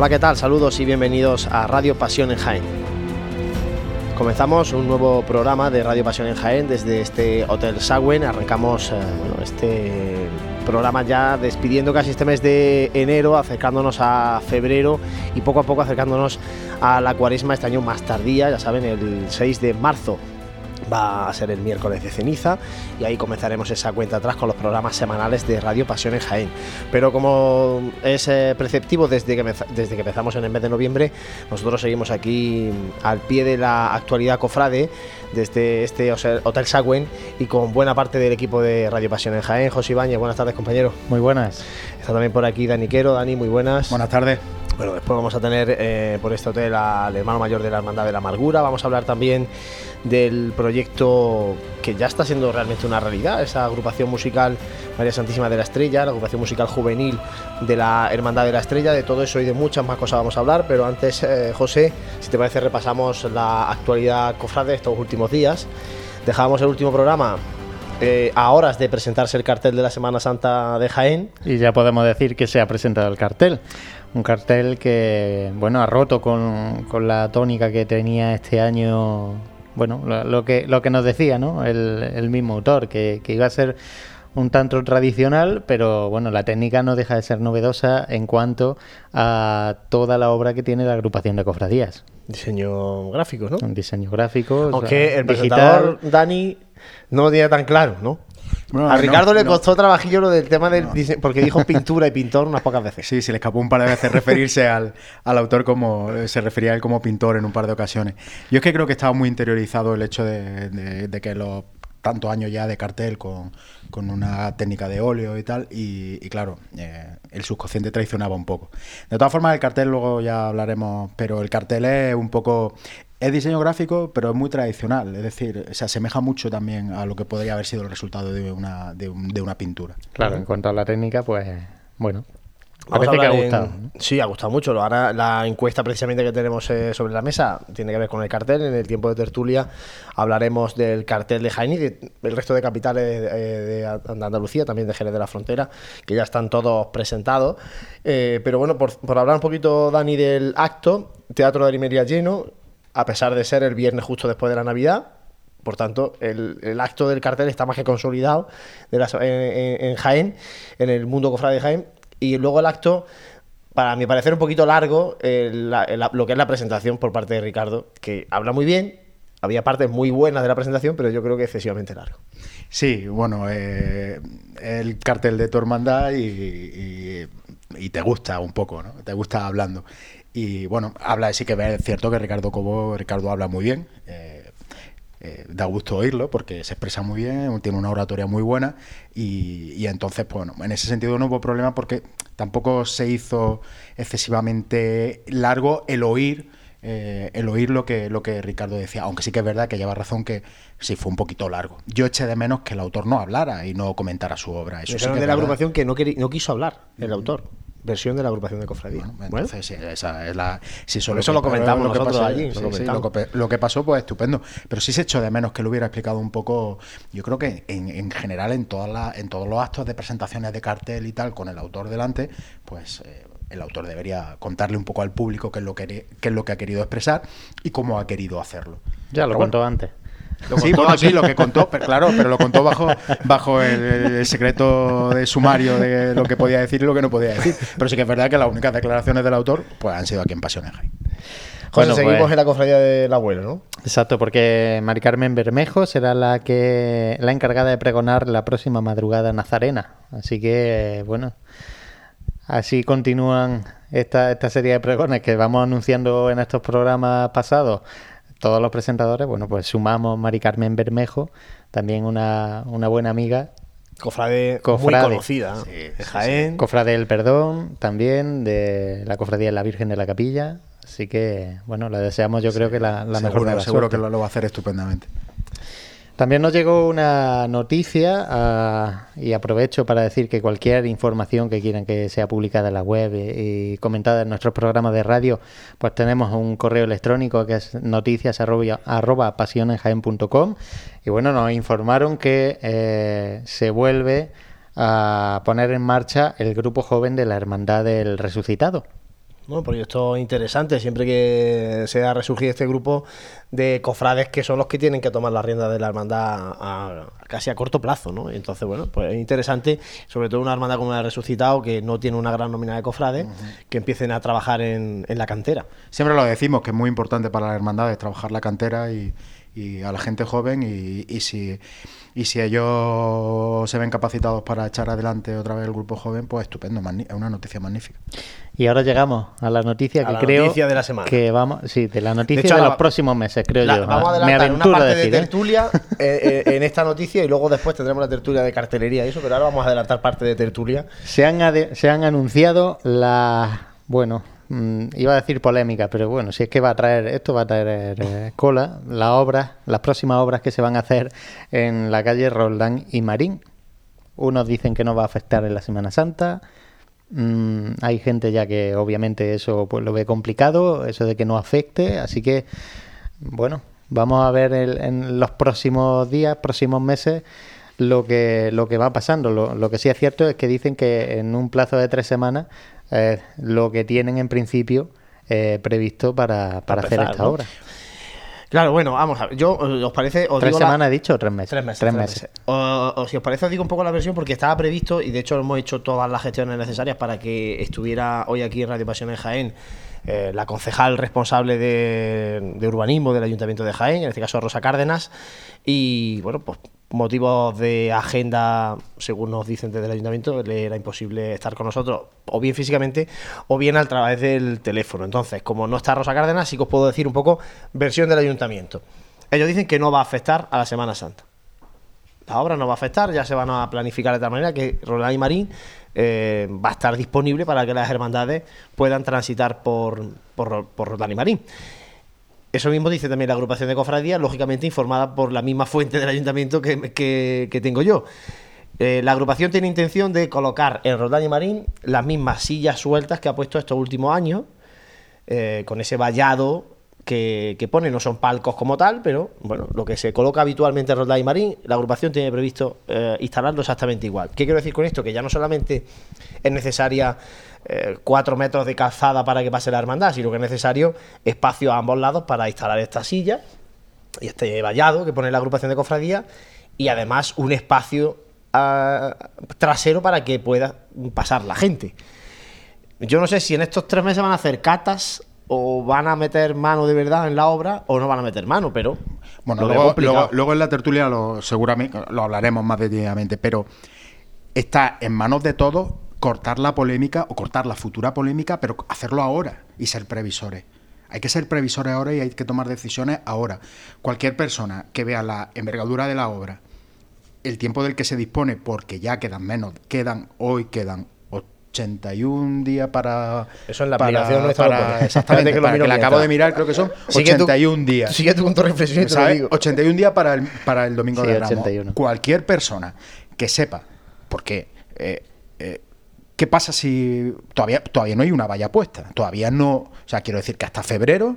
Hola, ¿qué tal? Saludos y bienvenidos a Radio Pasión en Jaén. Comenzamos un nuevo programa de Radio Pasión en Jaén desde este Hotel Sagüen. Arrancamos eh, este programa ya despidiendo casi este mes de enero, acercándonos a febrero y poco a poco acercándonos a la cuaresma este año más tardía, ya saben, el 6 de marzo va a ser el miércoles de ceniza y ahí comenzaremos esa cuenta atrás con los programas semanales de Radio Pasión en Jaén. Pero como es eh, preceptivo desde que, desde que empezamos en el mes de noviembre, nosotros seguimos aquí al pie de la actualidad cofrade desde este Hotel Sagüen y con buena parte del equipo de Radio Pasión en Jaén. José Ibañez, buenas tardes compañero. Muy buenas. Está también por aquí Dani Quero. Dani, muy buenas. Buenas tardes. Bueno, después vamos a tener eh, por este hotel al hermano mayor de la Hermandad de la Amargura. Vamos a hablar también del proyecto que ya está siendo realmente una realidad, esa agrupación musical María Santísima de la Estrella, la agrupación musical juvenil de la Hermandad de la Estrella. De todo eso y de muchas más cosas vamos a hablar, pero antes, eh, José, si te parece, repasamos la actualidad cofrade de estos últimos días. Dejábamos el último programa eh, a horas de presentarse el cartel de la Semana Santa de Jaén. Y ya podemos decir que se ha presentado el cartel. Un cartel que, bueno, ha roto con, la tónica que tenía este año, bueno, lo, que, lo que nos decía, ¿no? El, mismo autor, que, iba a ser un tanto tradicional, pero bueno, la técnica no deja de ser novedosa en cuanto a toda la obra que tiene la agrupación de cofradías. Diseño gráfico, ¿no? Un diseño gráfico. Aunque el presentador, Dani, no lo tenía tan claro, ¿no? a Ricardo le costó trabajillo lo del tema del diseño, porque dijo pintura y pintor unas pocas veces. Sí, se le escapó un par de veces referirse al, autor como se refería a él como pintor en un par de ocasiones. Yo es que creo que estaba muy interiorizado el hecho de, que los tantos años ya de cartel con, una técnica de óleo y tal, y, claro, eh, el subconsciente traicionaba un poco. De todas formas, el cartel luego ya hablaremos, pero el cartel es un poco es diseño gráfico, pero es muy tradicional, es decir, se asemeja mucho también a lo que podría haber sido el resultado de una, de, una pintura. Claro, en cuanto a la técnica, pues bueno, Parece que ha gustado. Sí, ha gustado mucho. Ahora la encuesta precisamente que tenemos eh, sobre la mesa tiene que ver con el cartel. En el tiempo de tertulia hablaremos del cartel de Jaén y del resto de capitales eh, de Andalucía, también de Jerez de la Frontera, que ya están todos presentados. Eh, pero bueno, por, por, hablar un poquito, Dani, del acto, Teatro de Arimería lleno, a pesar de ser el viernes justo después de la Navidad. Por tanto, el, acto del cartel está más que consolidado en, Jaén, en el mundo cofrade de Jaén. Y luego el acto, para mi parecer un poquito largo, lo que es la presentación por parte de Ricardo, que habla muy bien, había partes muy buenas de la presentación, pero yo creo que excesivamente largo. Sí, bueno, eh, el cartel de tu hermandad y, y, te gusta un poco, ¿no? Te gusta hablando. Y bueno, habla, sí que es cierto que Ricardo Cobo, Ricardo habla muy bien. Eh, eh, da gusto oírlo porque se expresa muy bien, tiene una oratoria muy buena y, entonces, pues, bueno, en ese sentido no hubo problema porque tampoco se hizo excesivamente largo el oír eh, el oír lo que, lo que Ricardo decía, aunque sí que es verdad que lleva razón que sí fue un poquito largo. Yo eché de menos que el autor no hablara y no comentara su obra. Eso sí que de la agrupación que no, no quiso hablar el autor versión de la agrupación de cofradía. Bueno, entonces, esa es la. Si eso lo comentamos lo nosotros allí. lo, que, pasó, pues estupendo. Pero sí se echó de menos que lo hubiera explicado un poco. Yo creo que en, general, en, todas en todos los actos de presentaciones de cartel y tal, con el autor delante, pues. Eh, el autor debería contarle un poco al público qué es lo que, qué es lo que ha querido expresar y cómo ha querido hacerlo. Ya lo contó antes sí, bueno, sí, lo que contó, pero claro, pero lo contó bajo, bajo el, secreto de sumario de lo que podía decir y lo que no podía decir. Pero sí que es verdad que las únicas declaraciones del autor pues han sido aquí en Pasión José, bueno, seguimos pues- en la cofradía del abuelo, ¿no? Exacto, porque Mari Carmen Bermejo será la que la encargada de pregonar la próxima madrugada nazarena. Así que, bueno, así continúan esta, esta serie de pregones que vamos anunciando en estos programas pasados todos los presentadores, bueno, pues sumamos Mari Carmen Bermejo, también una, una buena amiga. Cofrade, muy conocida, de Jaén. Cofrade del Perdón, también, de la Cofradía de la Virgen de la Capilla. Así que, bueno, le deseamos yo creo que la, mejor de Seguro que lo va a hacer estupendamente. También nos llegó una noticia ah, y aprovecho para decir que cualquier información que quieran que sea publicada en la web y, comentada en nuestros programas de radio, pues tenemos un correo electrónico que es noticias arroba, y bueno, nos informaron que eh, se vuelve a poner en marcha el grupo joven de la Hermandad del Resucitado. Bueno, proyecto interesante, siempre que se ha resurgido este grupo de cofrades que son los que tienen que tomar la rienda de la hermandad a, casi a corto plazo, ¿no? Entonces, bueno, pues es interesante, sobre todo una hermandad como la Resucitado, que no tiene una gran nómina de cofrades, que empiecen a trabajar en, la cantera. Siempre lo decimos, que es muy importante para las hermandades trabajar la cantera y, a la gente joven y, y si y si ellos se ven capacitados para echar adelante otra vez el grupo joven, pues estupendo, es una noticia magnífica. Y ahora llegamos a la noticia que creo noticia de la semana. que vamos, sí, de la noticia de, los próximos meses, creo yo. Vamos a adelantar una parte de ¿eh? tertulia eh, eh, en esta noticia y luego después tendremos la tertulia de cartelería y eso, pero ahora vamos a adelantar parte de tertulia. Se han, se han anunciado las, bueno, Mm, iba a decir polémica, pero bueno, si es que va a traer, esto va a traer eh, cola, las obras, las próximas obras que se van a hacer en la calle Roldán y Marín. Unos dicen que no va a afectar en la Semana Santa. Mm, hay gente ya que obviamente eso pues lo ve complicado, eso de que no afecte, así que bueno, vamos a ver en los próximos días, próximos meses lo que, lo que va pasando. Lo, lo, que sí es cierto es que dicen que en un plazo de tres semanas lo que tienen en principio eh, previsto para, hacer esta obra. Claro, bueno, vamos a ver. Yo, ¿os parece? Os ¿Tres semanas he dicho o tres meses? Tres meses. Tres meses. O, si os parece, os digo un poco la versión porque estaba previsto y de hecho hemos hecho todas las gestiones necesarias para que estuviera hoy aquí en Radio Pasiones Jaén eh, la concejal responsable de, de, urbanismo del Ayuntamiento de Jaén, en este caso Rosa Cárdenas, y bueno, pues motivos de agenda, según nos dicen desde el ayuntamiento, le era imposible estar con nosotros, o bien físicamente, o bien a través del teléfono. Entonces, como no está Rosa Cárdenas, sí que os puedo decir un poco versión del ayuntamiento. Ellos dicen que no va a afectar a la Semana Santa. La obra no va a afectar, ya se van a planificar de tal manera que Roland y Marín eh, va a estar disponible para que las hermandades puedan transitar por, por, por Roland y Marín. Eso mismo dice también la agrupación de cofradías, lógicamente informada por la misma fuente del ayuntamiento que, tengo yo. Eh, la agrupación tiene intención de colocar en Roldán y Marín las mismas sillas sueltas que ha puesto estos últimos años, eh, con ese vallado que, pone, no son palcos como tal, pero bueno, lo que se coloca habitualmente en Roldán y Marín, la agrupación tiene previsto eh, instalarlo exactamente igual. ¿Qué quiero decir con esto? Que ya no solamente es necesaria eh, cuatro metros de calzada para que pase la hermandad, sino que es necesario espacio a ambos lados para instalar esta silla y este vallado que pone la agrupación de cofradía y además un espacio ah, trasero para que pueda pasar la gente. Yo no sé si en estos tres meses van a hacer catas o van a meter mano de verdad en la obra o no van a meter mano, pero... Bueno, luego, en la tertulia lo, seguramente lo hablaremos más detenidamente, pero está en manos de todos cortar la polémica o cortar la futura polémica, pero hacerlo ahora y ser previsores. Hay que ser previsores ahora y hay que tomar decisiones ahora. Cualquier persona que vea la envergadura de la obra, el tiempo del que se dispone, porque ya quedan menos, quedan hoy, quedan 81 días para. Eso en la aplicación no está Exactamente, que, lo acabo de mirar, creo que son 81 días. Sigue tu punto de reflexión. 81 días para el, para el domingo de Ramos. Cualquier persona que sepa, porque eh, ¿Qué pasa si todavía, todavía no hay una valla puesta? Todavía no, o sea, quiero decir que hasta febrero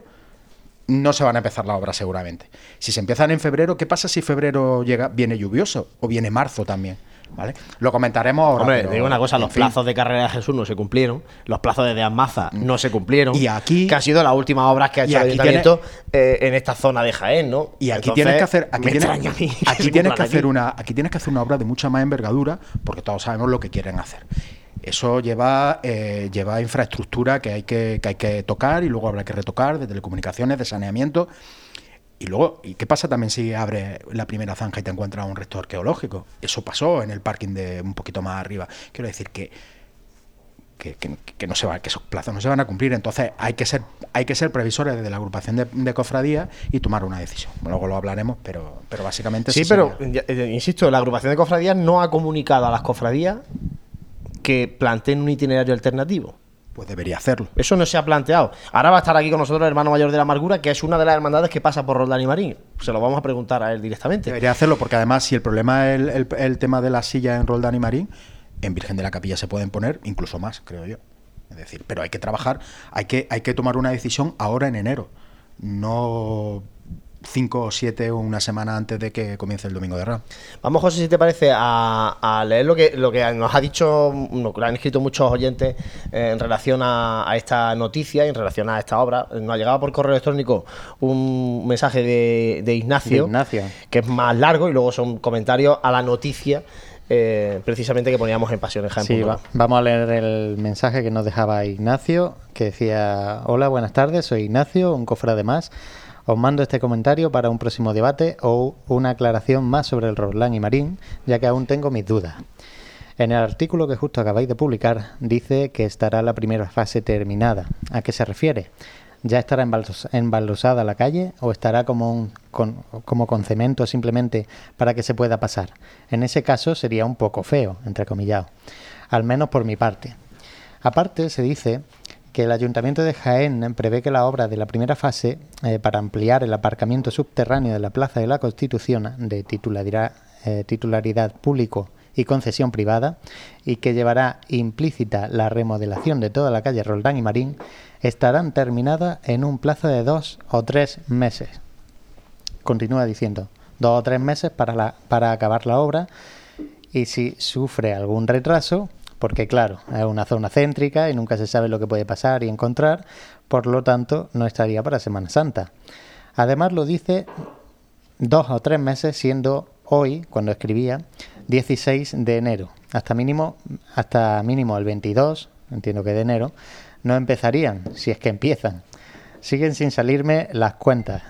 no se van a empezar la obra seguramente. Si se empiezan en febrero, ¿qué pasa si febrero llega, viene lluvioso o viene marzo también? ¿Vale? Lo comentaremos ahora. Hombre, digo una cosa, los plazos de carrera de Jesús no se cumplieron, los plazos de Deanmaza mm. no se cumplieron. Y aquí. Que ha sido las últimas obras que ha hecho el ayuntamiento eh, en esta zona de Jaén, ¿no? Y aquí tienes que hacer. Aquí, tienes, que hacer una. Aquí tienes que hacer una obra de mucha más envergadura, porque todos sabemos lo que quieren hacer. Eso lleva, eh, lleva infraestructura que hay que, hay que tocar y luego habrá que retocar de telecomunicaciones, de saneamiento. Y luego, ¿y qué pasa también si abre la primera zanja y te encuentras un resto arqueológico? Eso pasó en el parking de un poquito más arriba. Quiero decir que, que, no se va, que esos plazos no se van a cumplir. Entonces hay que ser, hay que ser previsores desde la agrupación de, de cofradías y tomar una decisión. Luego lo hablaremos, pero, pero básicamente sí. pero eh, insisto, la agrupación de cofradías no ha comunicado a las cofradías que planteen un itinerario alternativo. Pues debería hacerlo. Eso no se ha planteado. Ahora va a estar aquí con nosotros el hermano mayor de la amargura, que es una de las hermandades que pasa por Roldán y Marín. Se lo vamos a preguntar a él directamente. Debería hacerlo, porque además, si el problema es el, tema de las sillas en Roldán y Marín, en Virgen de la Capilla se pueden poner incluso más, creo yo. Es decir, pero hay que trabajar, hay que, hay que tomar una decisión ahora en enero. No cinco o siete o una semana antes de que comience el Domingo de Ramos. Vamos, José, si te parece, a, leer lo que, lo que nos ha dicho, lo que han escrito muchos oyentes eh, en relación a, esta noticia y en relación a esta obra. Nos ha llegado por correo electrónico un mensaje de, Ignacio, que es más largo y luego son comentarios a la noticia. Eh, precisamente que poníamos en Pasiones Sí, vamos a leer el mensaje que nos dejaba Ignacio, que decía, hola, buenas tardes, soy Ignacio, un de más. Os mando este comentario para un próximo debate o una aclaración más sobre el Roland y Marín, ya que aún tengo mis dudas. En el artículo que justo acabáis de publicar dice que estará la primera fase terminada. ¿A qué se refiere? ¿Ya estará embalsada la calle o estará como, con, como con cemento simplemente para que se pueda pasar? En ese caso sería un poco feo, entre comillas, al menos por mi parte. Aparte se dice que el Ayuntamiento de Jaén prevé que la obra de la primera fase eh, para ampliar el aparcamiento subterráneo de la Plaza de la Constitución de titularidad, eh, titularidad público y concesión privada y que llevará implícita la remodelación de toda la calle Roldán y Marín estarán terminadas en un plazo de dos o tres meses. Continúa diciendo, dos o tres meses para, para acabar la obra y si sufre algún retraso, porque claro, es una zona céntrica y nunca se sabe lo que puede pasar y encontrar, por lo tanto no estaría para Semana Santa. Además lo dice dos o tres meses siendo hoy, cuando escribía, 16 de enero. Hasta mínimo, hasta mínimo el 22, entiendo que de enero, no empezarían, si es que empiezan. Siguen sin salirme las cuentas.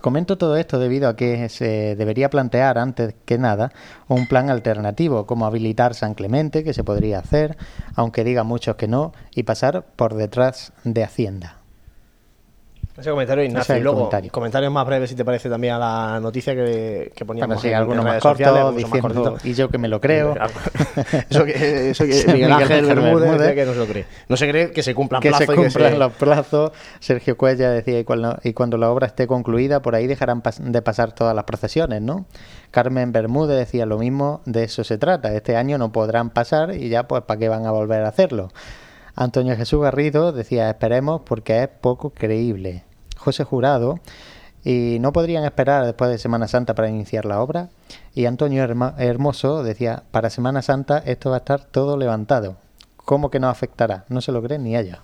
Comento todo esto debido a que se debería plantear antes que nada un plan alternativo, como habilitar San Clemente, que se podría hacer, aunque digan muchos que no, y pasar por detrás de Hacienda. Ese comentario, Ignacio. y luego, comentarios más breves, si te parece, también a la noticia que, que poníamos. sí, algunos más cortos, diciendo, y yo que me lo creo. eso que, eso que Miguel Ángel Bermúdez, que no se lo cree. No se cree que se cumplan que Se cumplan los plazos. Sergio Cuella decía, y cuando, y cuando la obra esté concluida, por ahí dejarán de pasar todas las procesiones, ¿no? Carmen Bermúdez decía lo mismo, de eso se trata. Este año no podrán pasar y ya, pues, ¿para qué van a volver a hacerlo? Antonio Jesús Garrido decía, esperemos porque es poco creíble. José Jurado, y no podrían esperar después de Semana Santa para iniciar la obra. Y Antonio Hermoso decía, para Semana Santa esto va a estar todo levantado. ¿Cómo que no afectará? No se lo creen ni ella.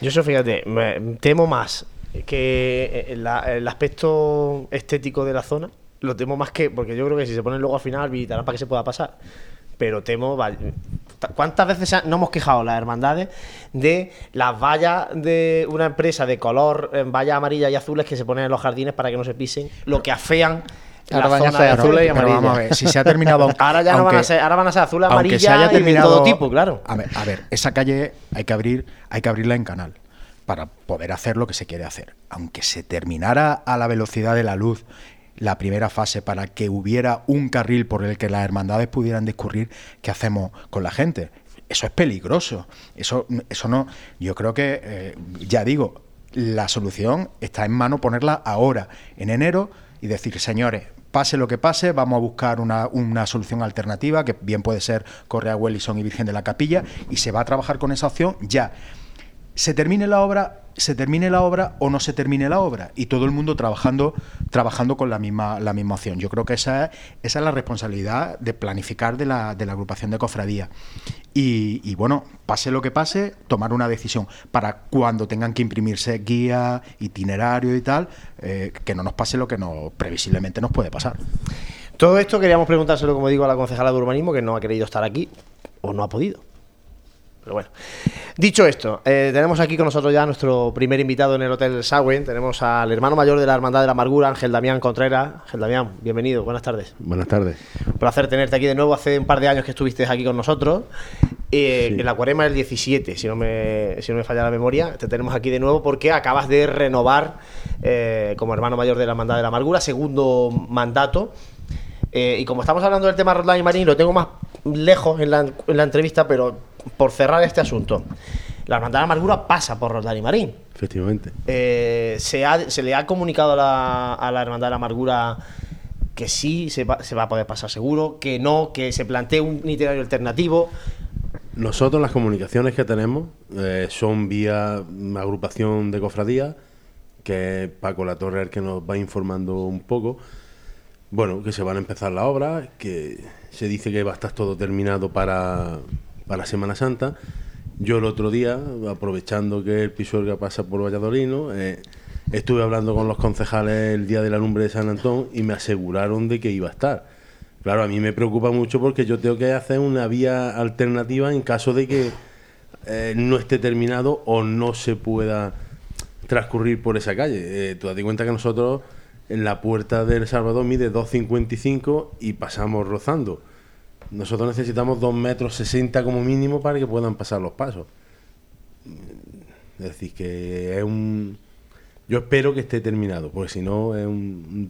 Yo eso, fíjate, me temo más que eh, el aspecto estético de la zona, lo temo más que, porque yo creo que si se ponen luego al final, habilitarán para que se pueda pasar pero temo. ¿Cuántas veces no hemos quejado las hermandades de las vallas de una empresa de color, en vallas amarillas y azules que se ponen en los jardines para que no se pisen, lo que afean Ahora van a ser azules y amarillas. Vamos a ver, si se ha terminado. ahora ya no van a ser, ahora van a ser azules, amarillas y de todo tipo, claro. A ver, a ver, esa calle hay que abrir, hay que abrirla en canal para poder hacer lo que se quiere hacer. Aunque se terminara a la velocidad de la luz la primera fase para que hubiera un carril por el que las hermandades pudieran discurrir, ¿qué hacemos con la gente? Eso es peligroso. Eso, eso no. Yo creo que, eh, ya digo, la solución está en mano ponerla ahora, en enero, y decir, señores, pase lo que pase, vamos a buscar una, una, solución alternativa, que bien puede ser Correa Wellison y Virgen de la Capilla, y se va a trabajar con esa opción ya. Se termine la obra, se termine la obra o no se termine la obra. Y todo el mundo trabajando trabajando con la misma la misma opción. Yo creo que esa, esa es la responsabilidad de planificar de la, de la agrupación de cofradía. Y, bueno pase lo que pase tomar una decisión. Para cuando tengan que imprimirse guía itinerario y tal eh, que no nos pase lo que no previsiblemente nos puede pasar. Todo esto queríamos preguntárselo como digo a la concejala de urbanismo que no ha querido estar aquí o no ha podido pero bueno, dicho esto, eh, tenemos aquí con nosotros ya nuestro primer invitado en el Hotel Sagüen. Tenemos al hermano mayor de la Hermandad de la Amargura, Ángel Damián Contreras. Ángel Damián, bienvenido, buenas tardes. Buenas tardes. Un placer tenerte aquí de nuevo. Hace un par de años que estuviste aquí con nosotros. Eh, En la cuarema del 17, si no, me, si no me falla la memoria. Te tenemos aquí de nuevo porque acabas de renovar eh, como hermano mayor de la Hermandad de la Amargura, segundo mandato. Y como estamos hablando del tema Rodline y Marín, lo tengo más lejos en la, en la entrevista, pero por cerrar este asunto. La hermandad de la amargura pasa por Roldán y Marín. Efectivamente. Eh, se, se, le ha comunicado a la, a la hermandad de la amargura que sí se va, se va, a poder pasar seguro, que no, que se plantee un itinerario alternativo. Nosotros las comunicaciones que tenemos eh, son vía agrupación de cofradías que es Paco La Torre el que nos va informando un poco. Bueno, que se van a empezar la obra, que se dice que va a estar todo terminado para, para Semana Santa. Yo el otro día, aprovechando que el Pisuerga pasa por Valladolid, ¿no? Eh, estuve hablando con los concejales el día de la lumbre de San Antón y me aseguraron de que iba a estar. Claro, a mí me preocupa mucho porque yo tengo que hacer una vía alternativa en caso de que eh, no esté terminado o no se pueda transcurrir por esa calle. Eh, tú date cuenta que nosotros en la puerta del Salvador mide 2,55 y pasamos rozando. Nosotros necesitamos 2 metros 60 como mínimo para que puedan pasar los pasos. Es decir, que es un... Yo espero que esté terminado, porque si no es un,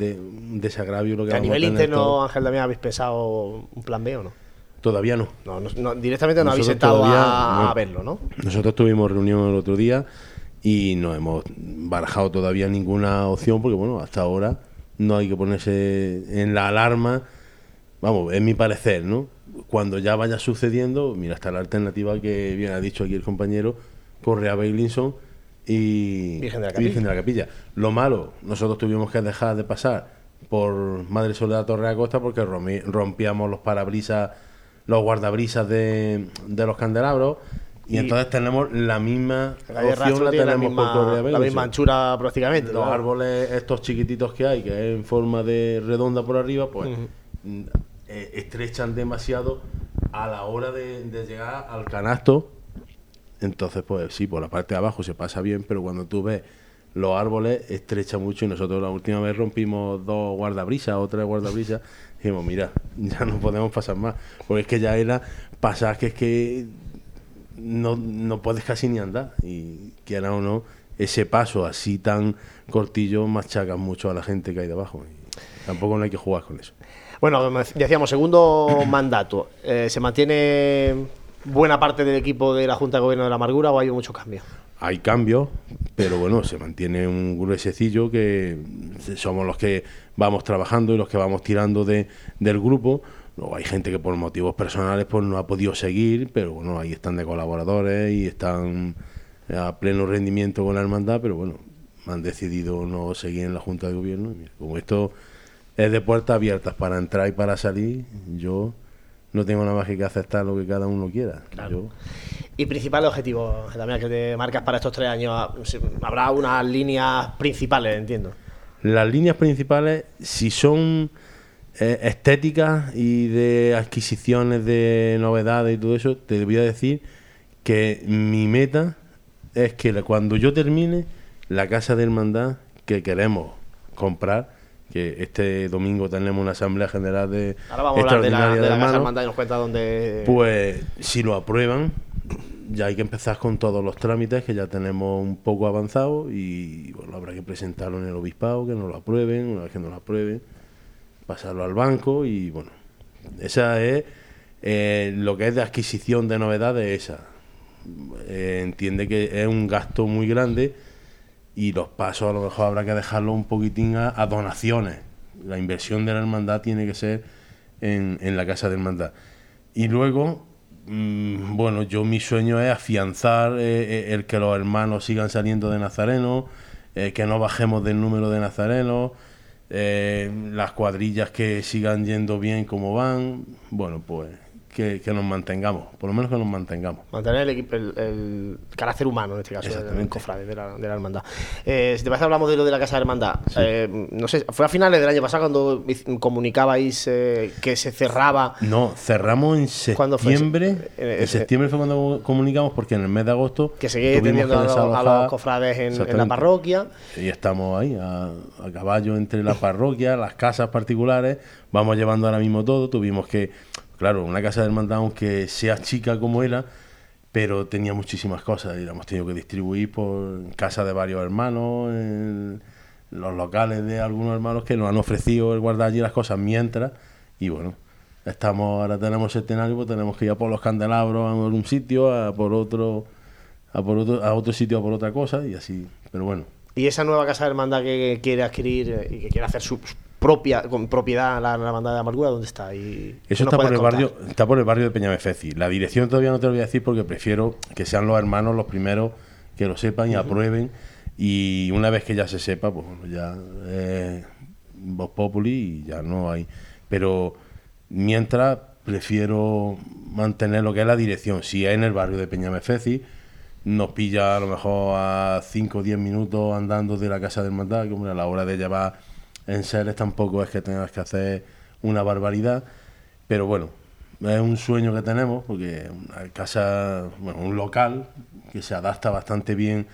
desagravio lo que ¿A nivel interno, Ángel Damián, habéis pensado un plan B o no? Todavía no. no, directamente no habéis estado a, verlo, ¿no? Nosotros tuvimos reunión el otro día y no hemos barajado todavía ninguna opción porque, bueno, hasta ahora no hay que ponerse en la alarma. Vamos, es mi parecer, ¿no? Cuando ya vaya sucediendo, mira, está la alternativa que bien ha dicho aquí el compañero, Correa Bailinson y Virgen de, la Capilla. Lo malo, nosotros tuvimos que dejar de pasar por Madre Soledad Torre Acosta porque rompíamos los parabrisas, los guardabrisas de, de los candelabros y, entonces tenemos la misma la opción, la tenemos la misma, anchura prácticamente. Los árboles estos chiquititos que hay, que es en forma de redonda por arriba, pues eh, estrechan demasiado a la hora de, llegar al canasto. Entonces, pues sí, por la parte de abajo se pasa bien, pero cuando tú ves los árboles estrecha mucho y nosotros la última vez rompimos dos guardabrisas o tres guardabrisas dijimos, mira, ya no podemos pasar más, porque es que ya era pasar que es que no, no puedes casi ni andar. Y quiera o no, ese paso así tan cortillo machaca mucho a la gente que hay debajo. Y tampoco no hay que jugar con eso. Bueno, decíamos, segundo mandato. Eh, ¿Se mantiene buena parte del equipo de la Junta de Gobierno de la Amargura o hay muchos cambios? Hay cambios, pero bueno, se mantiene un gruesecillo que somos los que vamos trabajando y los que vamos tirando de, del grupo Luego hay gente que por motivos personales pues no ha podido seguir, pero bueno, ahí están de colaboradores y están a pleno rendimiento con la hermandad, pero bueno, han decidido no seguir en la Junta de Gobierno. Como esto es de puertas abiertas para entrar y para salir, yo no tengo nada más que aceptar lo que cada uno quiera. Y principal objetivo, también que te marcas para estos tres años, habrá unas líneas principales, entiendo. Las líneas principales, si son eh, estética y de adquisiciones de novedades y todo eso, te voy a decir que mi meta es que cuando yo termine la casa de hermandad que queremos comprar, que este domingo tenemos una asamblea general de Ahora vamos a hablar de la, de la casa hermandad y nos cuenta dónde... Pues si lo aprueban, ya hay que empezar con todos los trámites que ya tenemos un poco avanzados y bueno, habrá que presentarlo en el obispado, que nos lo aprueben, una vez que nos lo aprueben pasarlo al banco y bueno, esa es eh, lo que es de adquisición de novedades, esa. Eh, entiende que es un gasto muy grande y los pasos a lo mejor habrá que dejarlo un poquitín a, donaciones. La inversión de la hermandad tiene que ser en, la casa de hermandad. Y luego, mm, bueno, yo mi sueño es afianzar eh, el que los hermanos sigan saliendo de Nazareno, que no bajemos del número de Nazarenos eh, las cuadrillas que sigan yendo bien como van, bueno, pues que, nos mantengamos, por lo menos que nos mantengamos. Mantener el, el, carácter humano, en este caso, del cofrade, de la, de la hermandad. Eh, si te parece, hablamos de lo de la Casa de Hermandad. Eh, no sé, ¿fue a finales del año pasado cuando comunicabais eh, que se cerraba? No, cerramos en septiembre. En septiembre fue cuando comunicamos, porque en el mes de agosto. Que seguía teniendo a, los cofrades en, la parroquia. Y estamos ahí, a, a caballo entre la parroquia, las casas particulares. Vamos llevando ahora mismo todo. Tuvimos que Claro, una casa de hermandad, aunque sea chica como era, pero tenía muchísimas cosas y la hemos tenido que distribuir por casa de varios hermanos, en los locales de algunos hermanos que nos han ofrecido el guardar allí las cosas mientras, y bueno, estamos ahora tenemos el escenario, pues tenemos que ir a por los candelabros a un sitio, a por otro, a por otro, a otro sitio a por otra cosa, y así, pero bueno. ¿Y esa nueva casa de hermandad que quiere adquirir eh, y que quiere hacer su propia con propiedad la, la banda de amargura dónde está y eso está por el barrio está por el barrio de Peñamefeci la dirección todavía no te lo voy a decir porque prefiero que sean los hermanos los primeros que lo sepan y aprueben. Y una vez que ya se sepa, pues ya eh, Voz Populi y ya no hay. Pero mientras prefiero mantener lo que es la dirección. Si es en el barrio de Peñamefeci, nos pilla a lo mejor a 5 o 10 minutos andando de la casa del mandado, que a la hora de llevar en seres tampoco es que tengas que hacer una barbaridad, pero bueno, es un sueño que tenemos, porque una casa, bueno, un local que se adapta bastante bien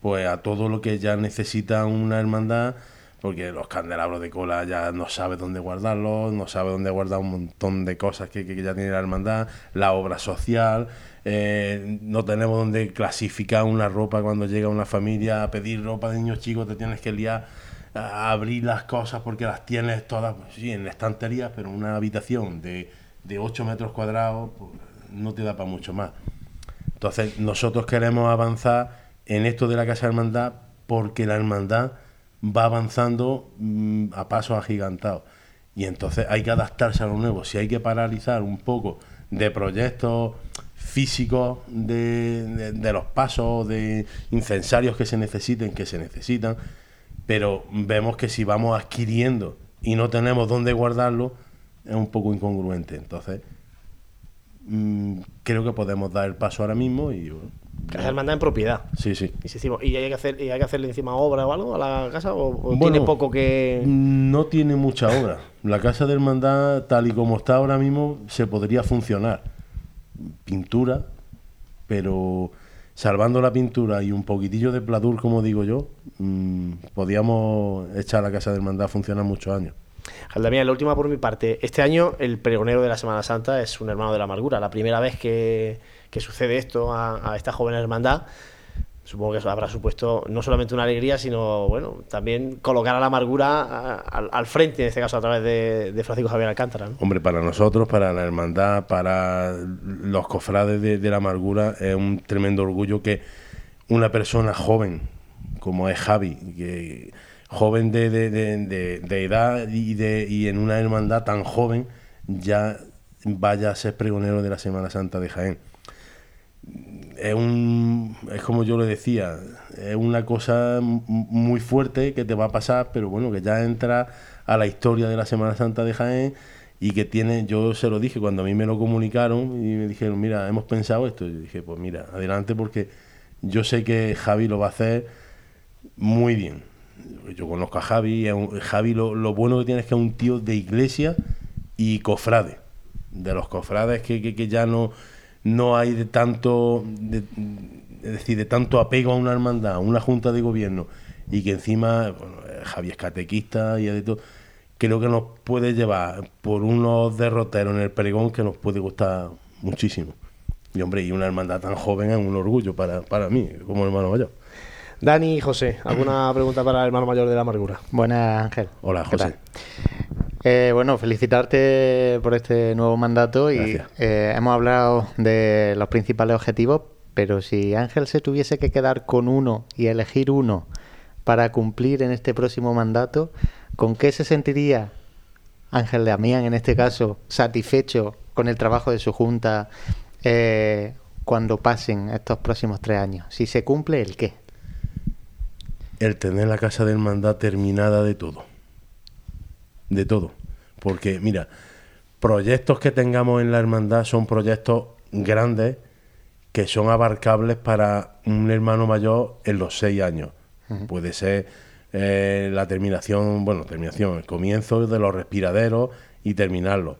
pues a todo lo que ya necesita una hermandad, porque los candelabros de cola ya no sabe dónde guardarlos, no sabe dónde guardar un montón de cosas que, que ya tiene la hermandad, la obra social, eh, no tenemos donde clasificar una ropa cuando llega una familia a pedir ropa de niños chicos, te tienes que liar abrir las cosas porque las tienes todas, pues sí, en estanterías, pero una habitación de, de 8 metros cuadrados pues, no te da para mucho más. Entonces, nosotros queremos avanzar en esto de la Casa Hermandad porque la hermandad va avanzando mm, a pasos agigantados. Y entonces hay que adaptarse a lo nuevo. Si hay que paralizar un poco de proyectos físicos de, de, los pasos, de incensarios que se necesiten, que se necesitan, pero vemos que si vamos adquiriendo y no tenemos dónde guardarlo, es un poco incongruente. Entonces, mm, creo que podemos dar el paso ahora mismo y... Casa hermandad en propiedad. Sí, sí. ¿Y, hay que hacer, y hay que hacerle encima obra o algo a la casa? ¿O, tiene poco que.? No tiene mucha obra. La casa de hermandad, tal y como está ahora mismo, se podría funcionar pintura, pero salvando la pintura y un poquitillo de pladur, como digo yo, mmm, podíamos echar la Casa de Hermandad a funcionar muchos años. Jaldamía, la última por mi parte. Este año el pregonero de la Semana Santa es un hermano de la amargura. La primera vez que, que sucede esto a esta joven hermandad supongo que eso habrá supuesto no solamente una alegría, sino bueno, también colocar a la amargura al, frente, en este caso a través de, Francisco Javier Alcántara. Hombre, para nosotros, para la hermandad, para los cofrades de, la amargura, es un tremendo orgullo que una persona joven, como es Javi, que joven de, de edad y, y en una hermandad tan joven, ya vaya a ser pregonero de la Semana Santa de Jaén es un es como yo le decía es una cosa muy fuerte que te va a pasar pero bueno que ya entra a la historia de la Semana Santa de Jaén y que tiene yo se lo dije cuando a mí me lo comunicaron y me dijeron mira hemos pensado esto yo dije pues mira adelante porque yo sé que Javi lo va a hacer muy bien yo conozco a Javi Javi lo, bueno que tiene es que es un tío de iglesia y cofrade de los cofrades que, que ya no no hay de tanto, es decir, de tanto apego a una hermandad, a una junta de gobierno, y que encima bueno, Javier es catequista y de todo, creo que nos puede llevar por unos derroteros en el pregón que nos puede gustar muchísimo. Y hombre, y una hermandad tan joven es un orgullo para, para mí, como hermano mayor. Dani y José, ¿alguna pregunta para el hermano mayor de la amargura? Buenas, Ángel. Hola, José. Eh, bueno, felicitarte por este nuevo mandato y eh, hemos hablado de los principales objetivos, pero si Ángel se tuviese que quedar con uno y elegir uno para cumplir en este próximo mandato, ¿con qué se sentiría Ángel de Amián, en este caso, satisfecho con el trabajo de su junta eh, cuando pasen estos próximos tres años? Si se cumple, ¿el qué? El tener la casa del mandato terminada de todo de todo. Porque, mira, proyectos que tengamos en la hermandad son proyectos grandes que son abarcables para un hermano mayor en los seis años. Puede ser eh, la terminación, bueno, terminación, el comienzo de los respiraderos y terminarlo.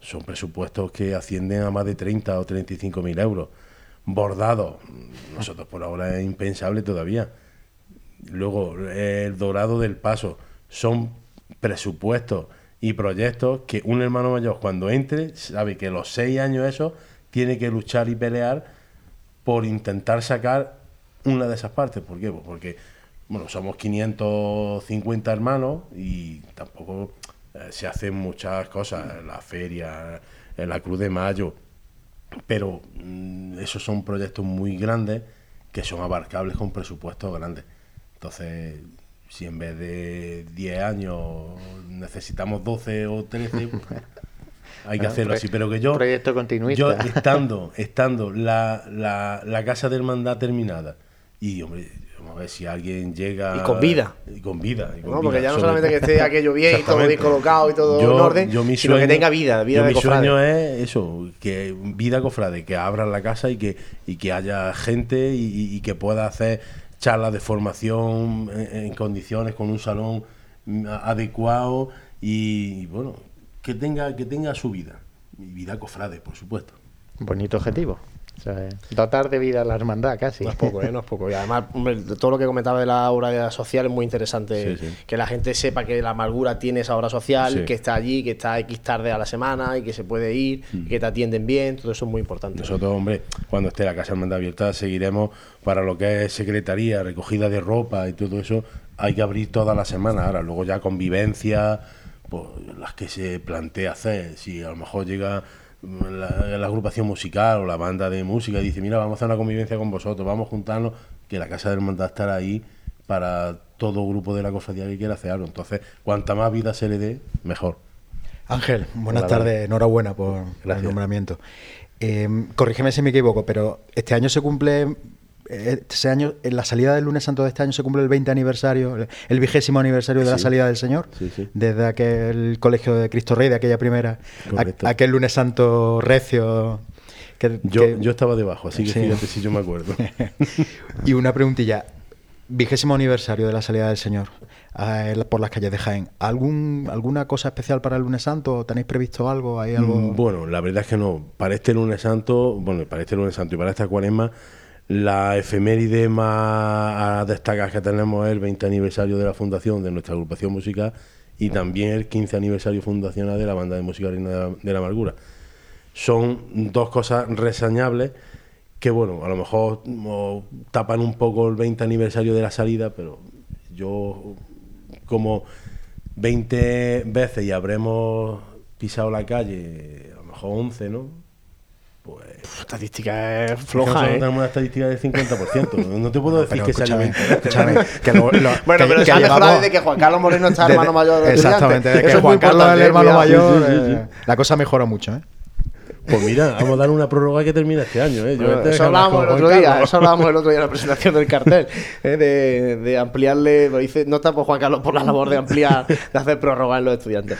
Son presupuestos que ascienden a más de 30 o 35 mil euros. Bordados, nosotros por ahora es impensable todavía. Luego, el dorado del paso, son presupuestos y proyectos que un hermano mayor cuando entre sabe que los seis años eso tiene que luchar y pelear por intentar sacar una de esas partes. ¿Por qué? Pues porque bueno, somos 550 hermanos y tampoco eh, se hacen muchas cosas la feria, en la Cruz de Mayo, pero mm, esos son proyectos muy grandes que son abarcables con presupuestos grandes. Entonces, si en vez de 10 años necesitamos 12 o 13, hay que hacerlo así. Pero que yo, proyecto yo estando, estando la, la, la casa de hermandad terminada Y, hombre, vamos a ver si alguien llega. Y con vida. Y con vida. no, porque ya no solamente que esté aquello bien y todo bien colocado y todo en orden, sino que tenga vida, vida yo de mi sueño es eso, que vida cofrade, que abran la casa y que, y que haya gente y, que pueda hacer charlas de formación en, condiciones, con un salón mm, adecuado y, bueno, que tenga, que tenga su vida. Y vida cofrade, por supuesto. Bonito objetivo. O sea, dotar de vida a la hermandad casi. No es poco, ¿eh? No es poco. Y además, todo lo que comentaba de la obra social es muy interesante. Que la gente sepa que la amargura tiene esa obra social, que está allí, que está X tarde a la semana y que se puede ir, mm. que te atienden bien. Todo eso es muy importante. Nosotros, hombre, cuando esté la Casa Hermandad abierta, seguiremos para lo que es secretaría, recogida de ropa y todo eso. Hay que abrir toda la semana. Ahora, luego ya convivencia, pues las que se plantea hacer. Si a lo mejor llega la, agrupación musical o la banda de música y dice, mira, vamos a hacer una convivencia con vosotros, vamos a juntarnos, que la Casa del Hermandad estará ahí para todo grupo de la cofradía que quiera hacer algo. Entonces, cuanta más vida se le dé, mejor. Ángel, buenas tardes, enhorabuena por el nombramiento. Eh, corrígeme si me equivoco, pero este año se cumple este año, en la salida del lunes santo de este año se cumple el 20 aniversario, el vigésimo aniversario de la salida del Señor, desde aquel colegio de Cristo Rey, de aquella primera, aquel lunes santo recio. Que, yo, yo estaba debajo, así que fíjate si yo me acuerdo. y una preguntilla, vigésimo aniversario de la salida del Señor por las calles de Jaén. ¿Algún, ¿Alguna cosa especial para el lunes santo? ¿Tenéis previsto algo? ¿Hay algo? Mm, bueno, la verdad es que no. Para este lunes santo, bueno, para este lunes santo y para esta cuaresma la efeméride más destacada que tenemos es el 20 aniversario de la fundación de nuestra agrupación musical y también el 15 aniversario fundacional de la banda de música de la Amargura. Son dos cosas reseñables que, bueno, a lo mejor tapan un poco el 20 aniversario de la salida, pero yo como 20 veces y habremos pisado la calle, a lo mejor 11, ¿no? Estadística es floja. ¿eh? tenemos una estadística del 50%. No te puedo decir que sea Bueno, pero se ha mejorado desde que Juan Carlos Moreno está hermano mayor. Exactamente, desde que Juan Carlos es el hermano mayor. La cosa mejora mucho, ¿eh? Pues mira, vamos a dar una prórroga que termina este año. ¿eh? eso hablábamos el otro día, eso hablábamos el otro día en la presentación del cartel, ¿eh? de, de, ampliarle, lo dice, no está por Juan Carlos por la labor de ampliar, de hacer prórroga en los estudiantes.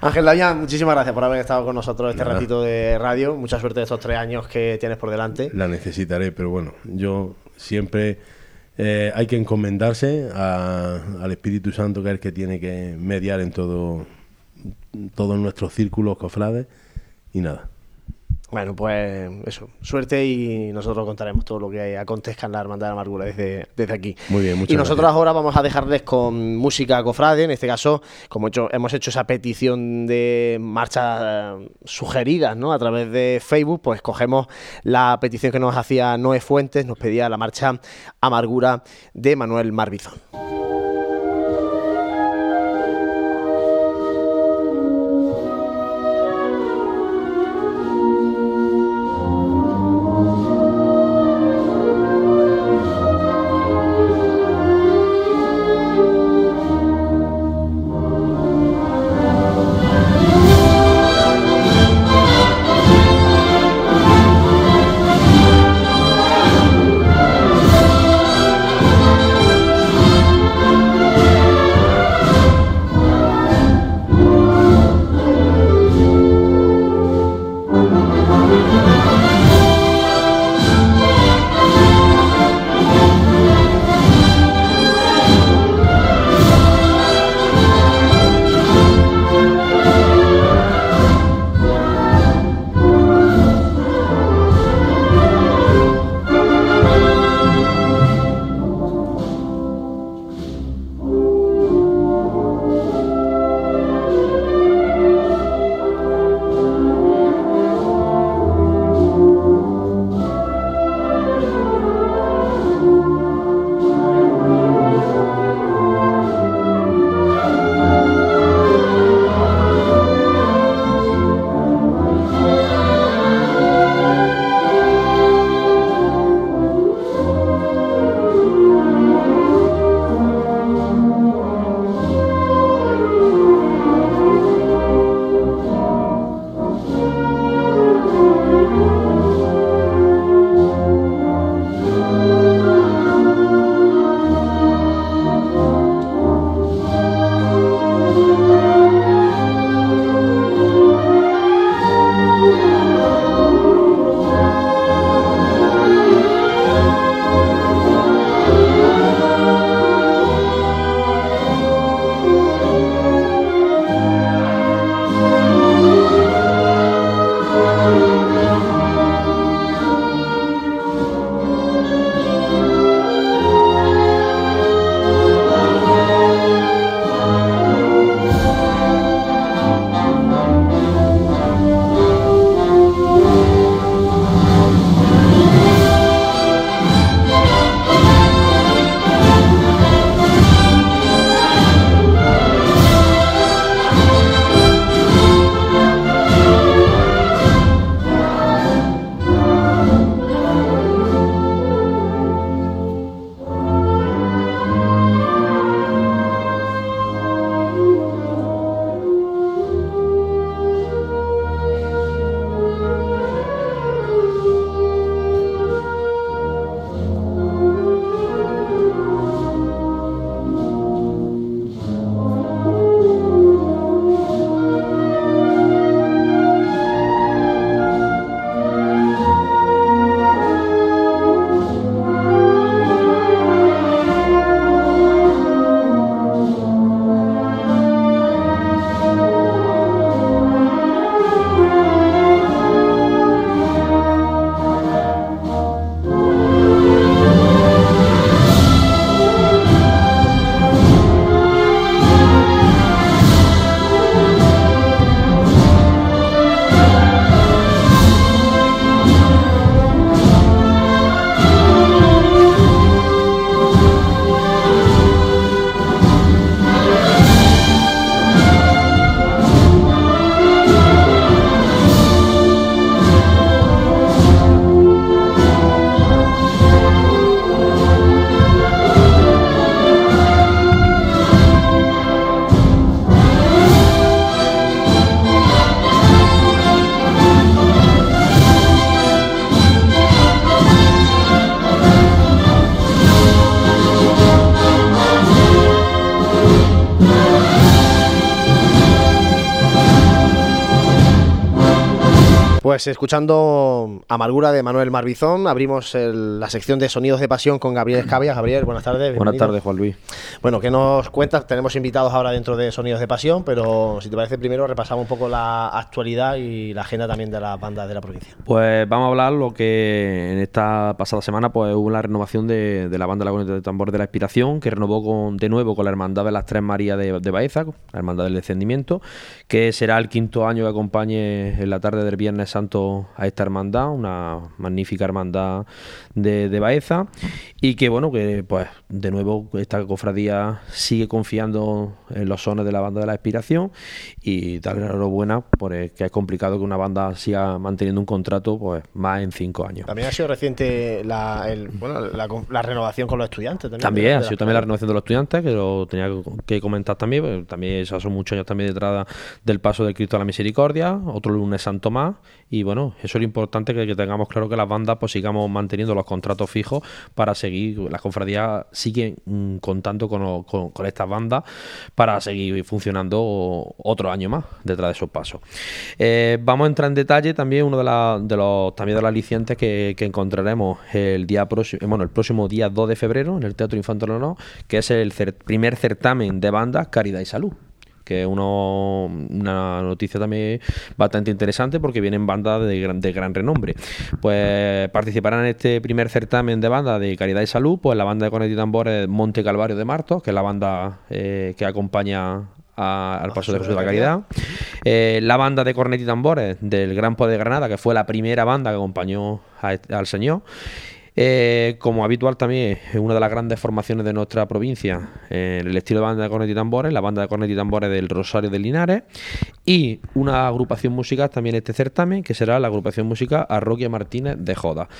Ángel Dayan, muchísimas gracias por haber estado con nosotros este ratito de radio. Mucha suerte de estos tres años que tienes por delante. La necesitaré, pero bueno, yo siempre eh, hay que encomendarse al Espíritu Santo, que es el que tiene que mediar en todo todos nuestros círculos cofrades y nada bueno, pues eso, suerte y nosotros contaremos todo lo que acontezca en la Hermandad de la Amargura desde, desde aquí. Muy bien, muchas Y nosotros ahora vamos a dejarles con música cofrade, en este caso, como hecho, hemos hecho esa petición de marchas eh, sugeridas ¿no? a través de Facebook, pues cogemos la petición que nos hacía Noé Fuentes, nos pedía la marcha Amargura de Manuel Marbizón. Pues escuchando Amargura de Manuel Marbizón, abrimos la sección de Sonidos de Pasión con Gabriel Escabia. Gabriel, buenas tardes. Buenas tardes, Juan Luis. Bueno, ¿qué nos cuentas? Tenemos invitados ahora dentro de Sonidos de Pasión, pero si te parece, primero repasamos un poco la y la agenda también de las bandas de la provincia. Pues vamos a hablar lo que en esta pasada semana pues hubo la renovación de, la banda de Tambor de la Inspiración, que renovó con, de nuevo con la Hermandad de las Tres Marías de, de Baeza, la Hermandad del Descendimiento, que será el quinto año que acompañe en la tarde del Viernes Santo a esta hermandad, una magnífica hermandad de, de Baeza, y que bueno, que pues de nuevo esta cofradía sigue confiando en los sones de la banda de la inspiración y darle enhorabuena porque es complicado que una banda siga manteniendo un contrato pues más en cinco años. También ha sido reciente la, la, renovación con los estudiantes. También, ha sido también la renovación de los estudiantes, que lo tenía que comentar también, pues, también esos son muchos años también detrás del paso del Cristo a la Misericordia, otro lunes Santo más, y bueno, eso es lo importante que, tengamos claro que las bandas pues sigamos manteniendo los contratos fijos para seguir, las cofradías siguen mm, contando con, con, estas bandas para seguir funcionando otro año más detrás de esos pasos. Eh, vamos a entrar en detalle también uno de, de los también de las alicientes que, encontraremos el día próximo, bueno, el próximo día 2 de febrero en el Teatro Infantil no que es el primer certamen de bandas Caridad y Salud que es una noticia también bastante interesante porque vienen bandas de gran, renombre. Pues participarán en este primer certamen de banda de Caridad y Salud, pues la banda de cornet y tambores Monte Calvario de Martos, que es la banda eh, que acompaña al Paso de Jesús de la Caridad. Eh, la banda de cornet y tambores del Gran Poder de Granada, que fue la primera banda que acompañó al Señor. Eh, como habitual también es una de las grandes formaciones de nuestra provincia en el estilo de banda de cornet y tambores, la banda de cornet y tambores del Rosario de Linares y una agrupación musical también este certamen que será la agrupación musical Arroquia Martínez de Joda.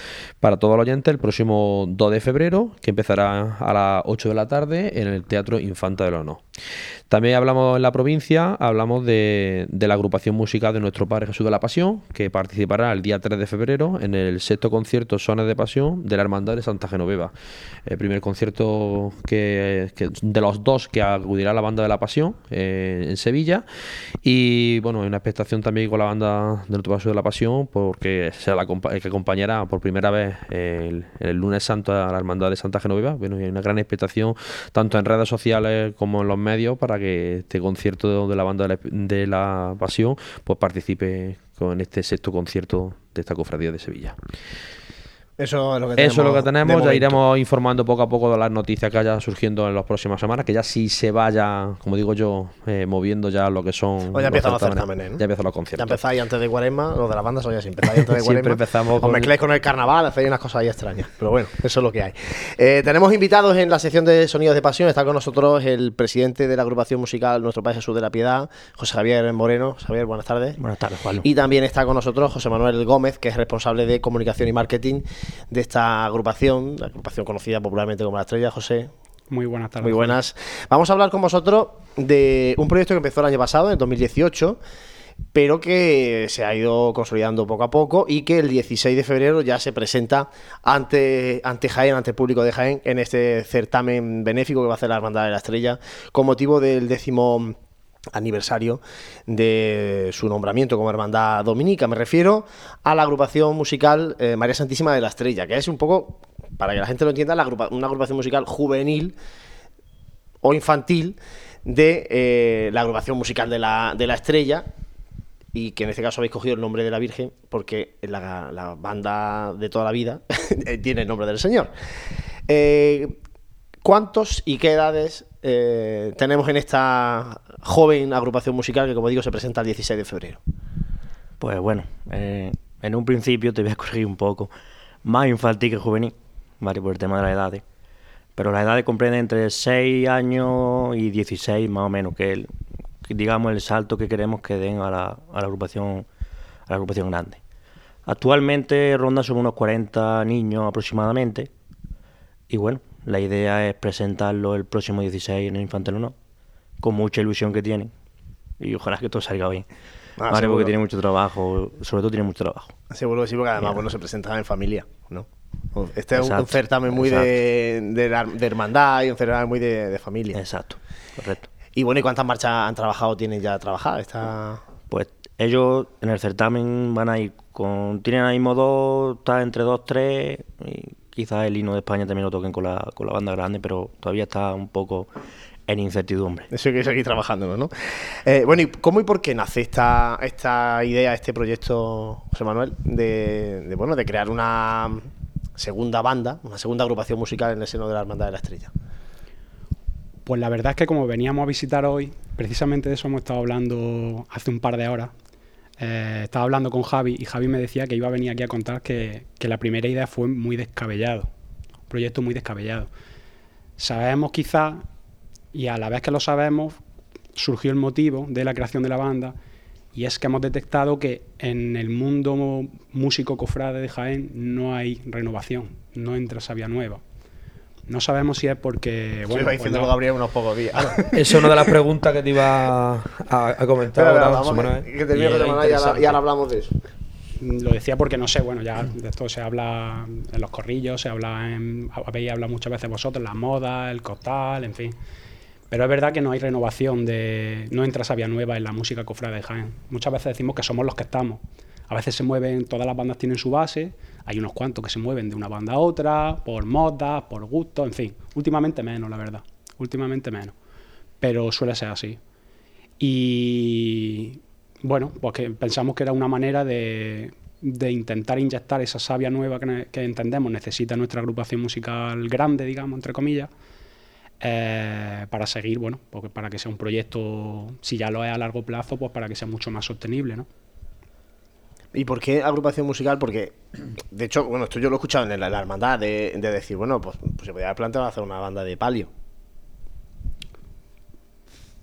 Para todos los oyentes el próximo 2 de febrero que empezará a las 8 de la tarde en el Teatro Infanta del Honor. También hablamos en la provincia, hablamos de, la agrupación musical de nuestro Padre Jesús de la Pasión, que participará el día 3 de febrero en el sexto concierto Sones de Pasión de la Hermandad de Santa Genoveva. El primer concierto que, de los dos que acudirá la banda de la Pasión eh, en Sevilla. Y bueno, hay una expectación también con la banda de nuestro Padre Jesús de la Pasión, porque será la que acompañará por primera vez el, lunes santo a la Hermandad de Santa Genoveva. Bueno, hay una gran expectación tanto en redes sociales como en los medios para que este concierto de la banda de la, Pasión pues participe con este sexto concierto de esta cofradía de Sevilla. Eso es lo que tenemos. Eso es lo que tenemos. Ya iremos informando poco a poco de las noticias que haya surgiendo en las próximas semanas. Que ya si se vaya, como digo yo, eh, moviendo ya lo que son. ya empiezan los certámenes. Ya empiezan los conciertos. Ya empezáis antes de Cuaresma, los de las bandas son ya siempre. Antes de Siempre empezamos. Os mezcláis con el carnaval, hacéis unas cosas ahí extrañas. Pero bueno, eso es lo que hay. Eh, tenemos invitados en la sección de Sonidos de Pasión. Está con nosotros el presidente de la agrupación musical Nuestro País Jesús de la Piedad, José Javier Moreno. Javier, buenas tardes. Buenas tardes, Juan. Y también está con nosotros José Manuel Gómez, que es responsable de comunicación y marketing de esta agrupación, la agrupación conocida popularmente como La Estrella, José. Muy buenas tardes. Muy buenas. Vamos a hablar con vosotros de un proyecto que empezó el año pasado, en 2018 pero que se ha ido consolidando poco a poco y que el 16 de febrero ya se presenta ante, ante Jaén, ante el público de Jaén, en este certamen benéfico que va a hacer la Hermandad de la Estrella, con motivo del décimo aniversario de su nombramiento como hermandad dominica. Me refiero a la agrupación musical eh, María Santísima de la Estrella, que es un poco, para que la gente lo entienda, una agrupación musical juvenil o infantil de eh, la agrupación musical de la, de la Estrella y que en este caso habéis cogido el nombre de la Virgen porque la, la banda de toda la vida tiene el nombre del Señor. Eh, ¿Cuántos y qué edades tenemos en esta joven agrupación musical que, como digo, se presenta el 16 de febrero? Pues bueno, eh, en un principio te voy a corregir un poco. Más infantil que juvenil, ¿vale? Por el tema de la edad. Pero la edad comprende entre 6 años y 16 más o menos, que es, digamos, el salto que queremos que den a la, agrupación a la agrupación grande. Actualmente ronda sobre unos 40 niños aproximadamente. Y bueno, la idea es presentarlo el próximo 16 en el Infantil 1 con mucha ilusión que tienen. Y ojalá que todo salga bien. Ah, vale, porque tiene mucho trabajo, sobre todo tiene mucho trabajo. Seguro que sí, porque además bueno, se presenta en familia, ¿no? Este es un certamen muy de, de, hermandad y un certamen muy de, familia. Exacto, correcto. Y bueno, ¿y cuántas marchas han trabajado, tienen ya trabajadas? Esta... Pues ellos en el certamen van a ir con. Tienen ahí mismo dos, está entre dos, tres. Y quizás el himno de España también lo toquen con la, con la banda grande, pero todavía está un poco en incertidumbre. Eso hay que seguir trabajando, ¿no? Eh, bueno, ¿y cómo y por qué nace esta, esta idea, este proyecto, José Manuel, de, bueno, de crear una segunda banda, una segunda agrupación musical en el seno de la Hermandad de la Estrella? Pues la verdad es que como veníamos a visitar hoy, precisamente de eso hemos estado hablando hace un par de horas. Eh, estaba hablando con Javi y Javi me decía que iba a venir aquí a contar que, la primera idea fue muy descabellado, un proyecto muy descabellado. Sabemos quizás y a la vez que lo sabemos, surgió el motivo de la creación de la banda y es que hemos detectado que en el mundo músico cofrade de Jaén no hay renovación, no entra sabia nueva. No sabemos si es porque. Bueno, iba diciendo pues Gabriel unos pocos días. Esa es una de las preguntas que te iba a, comentar. ahora, que te y, y ahora hablamos de eso lo decía porque no sé, bueno, ya de esto se habla en los corrillos, se habla en. Habéis hablado muchas veces vosotros, la moda, el costal, en fin. Pero es verdad que no hay renovación, de, no entra sabia nueva en la música cofrade de Jaén. Muchas veces decimos que somos los que estamos. A veces se mueven, todas las bandas tienen su base, hay unos cuantos que se mueven de una banda a otra, por modas, por gusto, en fin. Últimamente menos, la verdad. Últimamente menos. Pero suele ser así. Y bueno, pues que pensamos que era una manera de, intentar inyectar esa savia nueva que, que entendemos necesita nuestra agrupación musical grande, digamos, entre comillas eh, para seguir, bueno, porque para que sea un proyecto, si ya lo es a largo plazo, pues para que sea mucho más sostenible, ¿no? ¿Y por qué agrupación musical? Porque, de hecho, bueno, esto yo lo he escuchado en la, hermandad, de, decir, bueno, pues, pues se podría haber planteado hacer una banda de palio.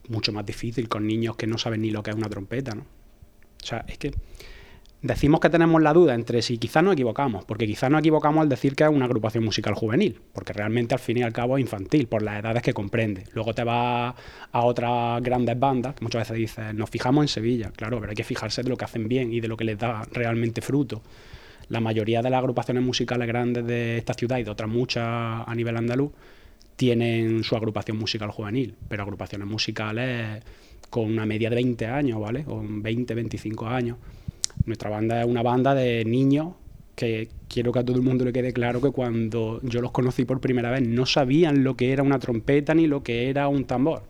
Mucho más difícil con niños que no saben ni lo que es una trompeta, ¿no? O sea, es que decimos que tenemos la duda entre si quizás nos equivocamos, porque quizás nos equivocamos al decir que es una agrupación musical juvenil, porque realmente al fin y al cabo es infantil, por las edades que comprende. Luego te vas a otras grandes bandas, que muchas veces dices, nos fijamos en Sevilla, claro, pero hay que fijarse de lo que hacen bien y de lo que les da realmente fruto. La mayoría de las agrupaciones musicales grandes de esta ciudad y de otras muchas a nivel andaluz tienen su agrupación musical juvenil, pero agrupaciones musicales con una media de 20 años, ¿vale? Con 20, 25 años nuestra banda es una banda de niños que quiero que a todo el mundo le quede claro que cuando yo los conocí por primera vez no sabían lo que era una trompeta ni lo que era un tambor.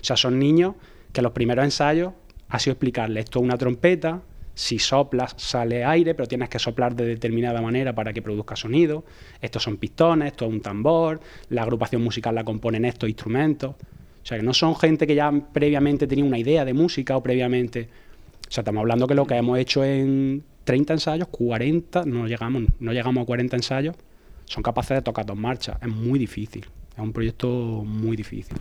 O sea, son niños que los primeros ensayos ha sido explicarles esto es una trompeta, si soplas sale aire, pero tienes que soplar de determinada manera para que produzca sonido. Estos son pistones, esto es un tambor, la agrupación musical la componen estos instrumentos. O sea, que no son gente que ya previamente tenía una idea de música o previamente o sea, estamos hablando que lo que hemos hecho en 30 ensayos, 40, no llegamos, no llegamos a 40 ensayos, son capaces de tocar dos marchas. Es muy difícil. Es un proyecto muy difícil.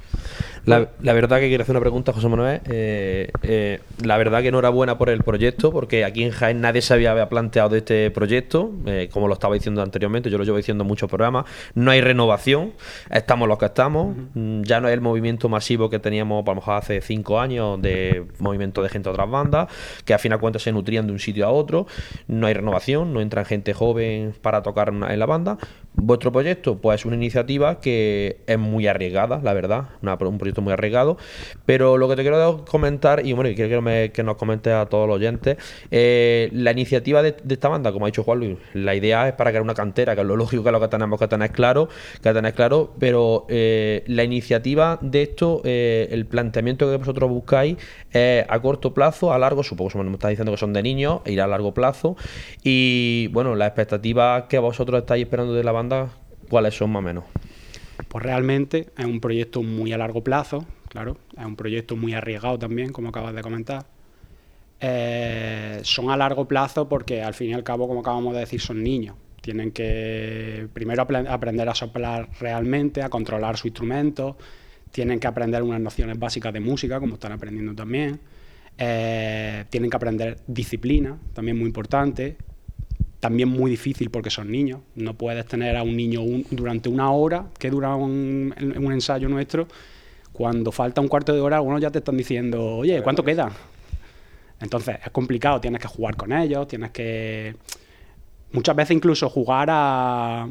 La, verdad que quiero hacer una pregunta, José Manuel. Eh, eh, la verdad que enhorabuena por el proyecto, porque aquí en Jaén nadie se había planteado de este proyecto, eh, como lo estaba diciendo anteriormente, yo lo llevo diciendo en muchos programas. No hay renovación, estamos los que estamos. Mm, ya no es el movimiento masivo que teníamos, a lo mejor hace cinco años, de movimiento de gente a otras bandas, que a fin de cuentas se nutrían de un sitio a otro. No hay renovación, no entra gente joven para tocar en la banda. Vuestro proyecto, pues es una iniciativa que es muy arriesgada, la verdad, un proyecto muy arriesgado, pero lo que te quiero comentar, y bueno, y quiero que, nos comentes a todos los oyentes, eh, la iniciativa de, esta banda, como ha dicho Juan Luis, la idea es para crear una cantera, que es lo lógico que es lo que tenemos que tener claro, que tener claro, pero eh, la iniciativa de esto, eh, el planteamiento que vosotros buscáis es a corto plazo, a largo, supongo que me está diciendo que son de niños, irá a largo plazo, y bueno, la expectativa que vosotros estáis esperando de la banda ¿cuáles son más o menos? Pues realmente es un proyecto muy a largo plazo, claro, es un proyecto muy arriesgado también, como acabas de comentar. Eh, son a largo plazo porque al fin y al cabo, como acabamos de decir, son niños. Tienen que primero aprender a soplar realmente, a controlar su instrumento, tienen que aprender unas nociones básicas de música, como están aprendiendo también. Eh, tienen que aprender disciplina, también muy importante, también muy difícil porque son niños. No puedes tener a un niño durante una hora que dura un, ensayo nuestro. Cuando falta un cuarto de hora, uno ya te están diciendo, oye, ¿cuánto queda? Entonces es complicado, tienes que jugar con ellos, tienes que. Muchas veces incluso jugar a.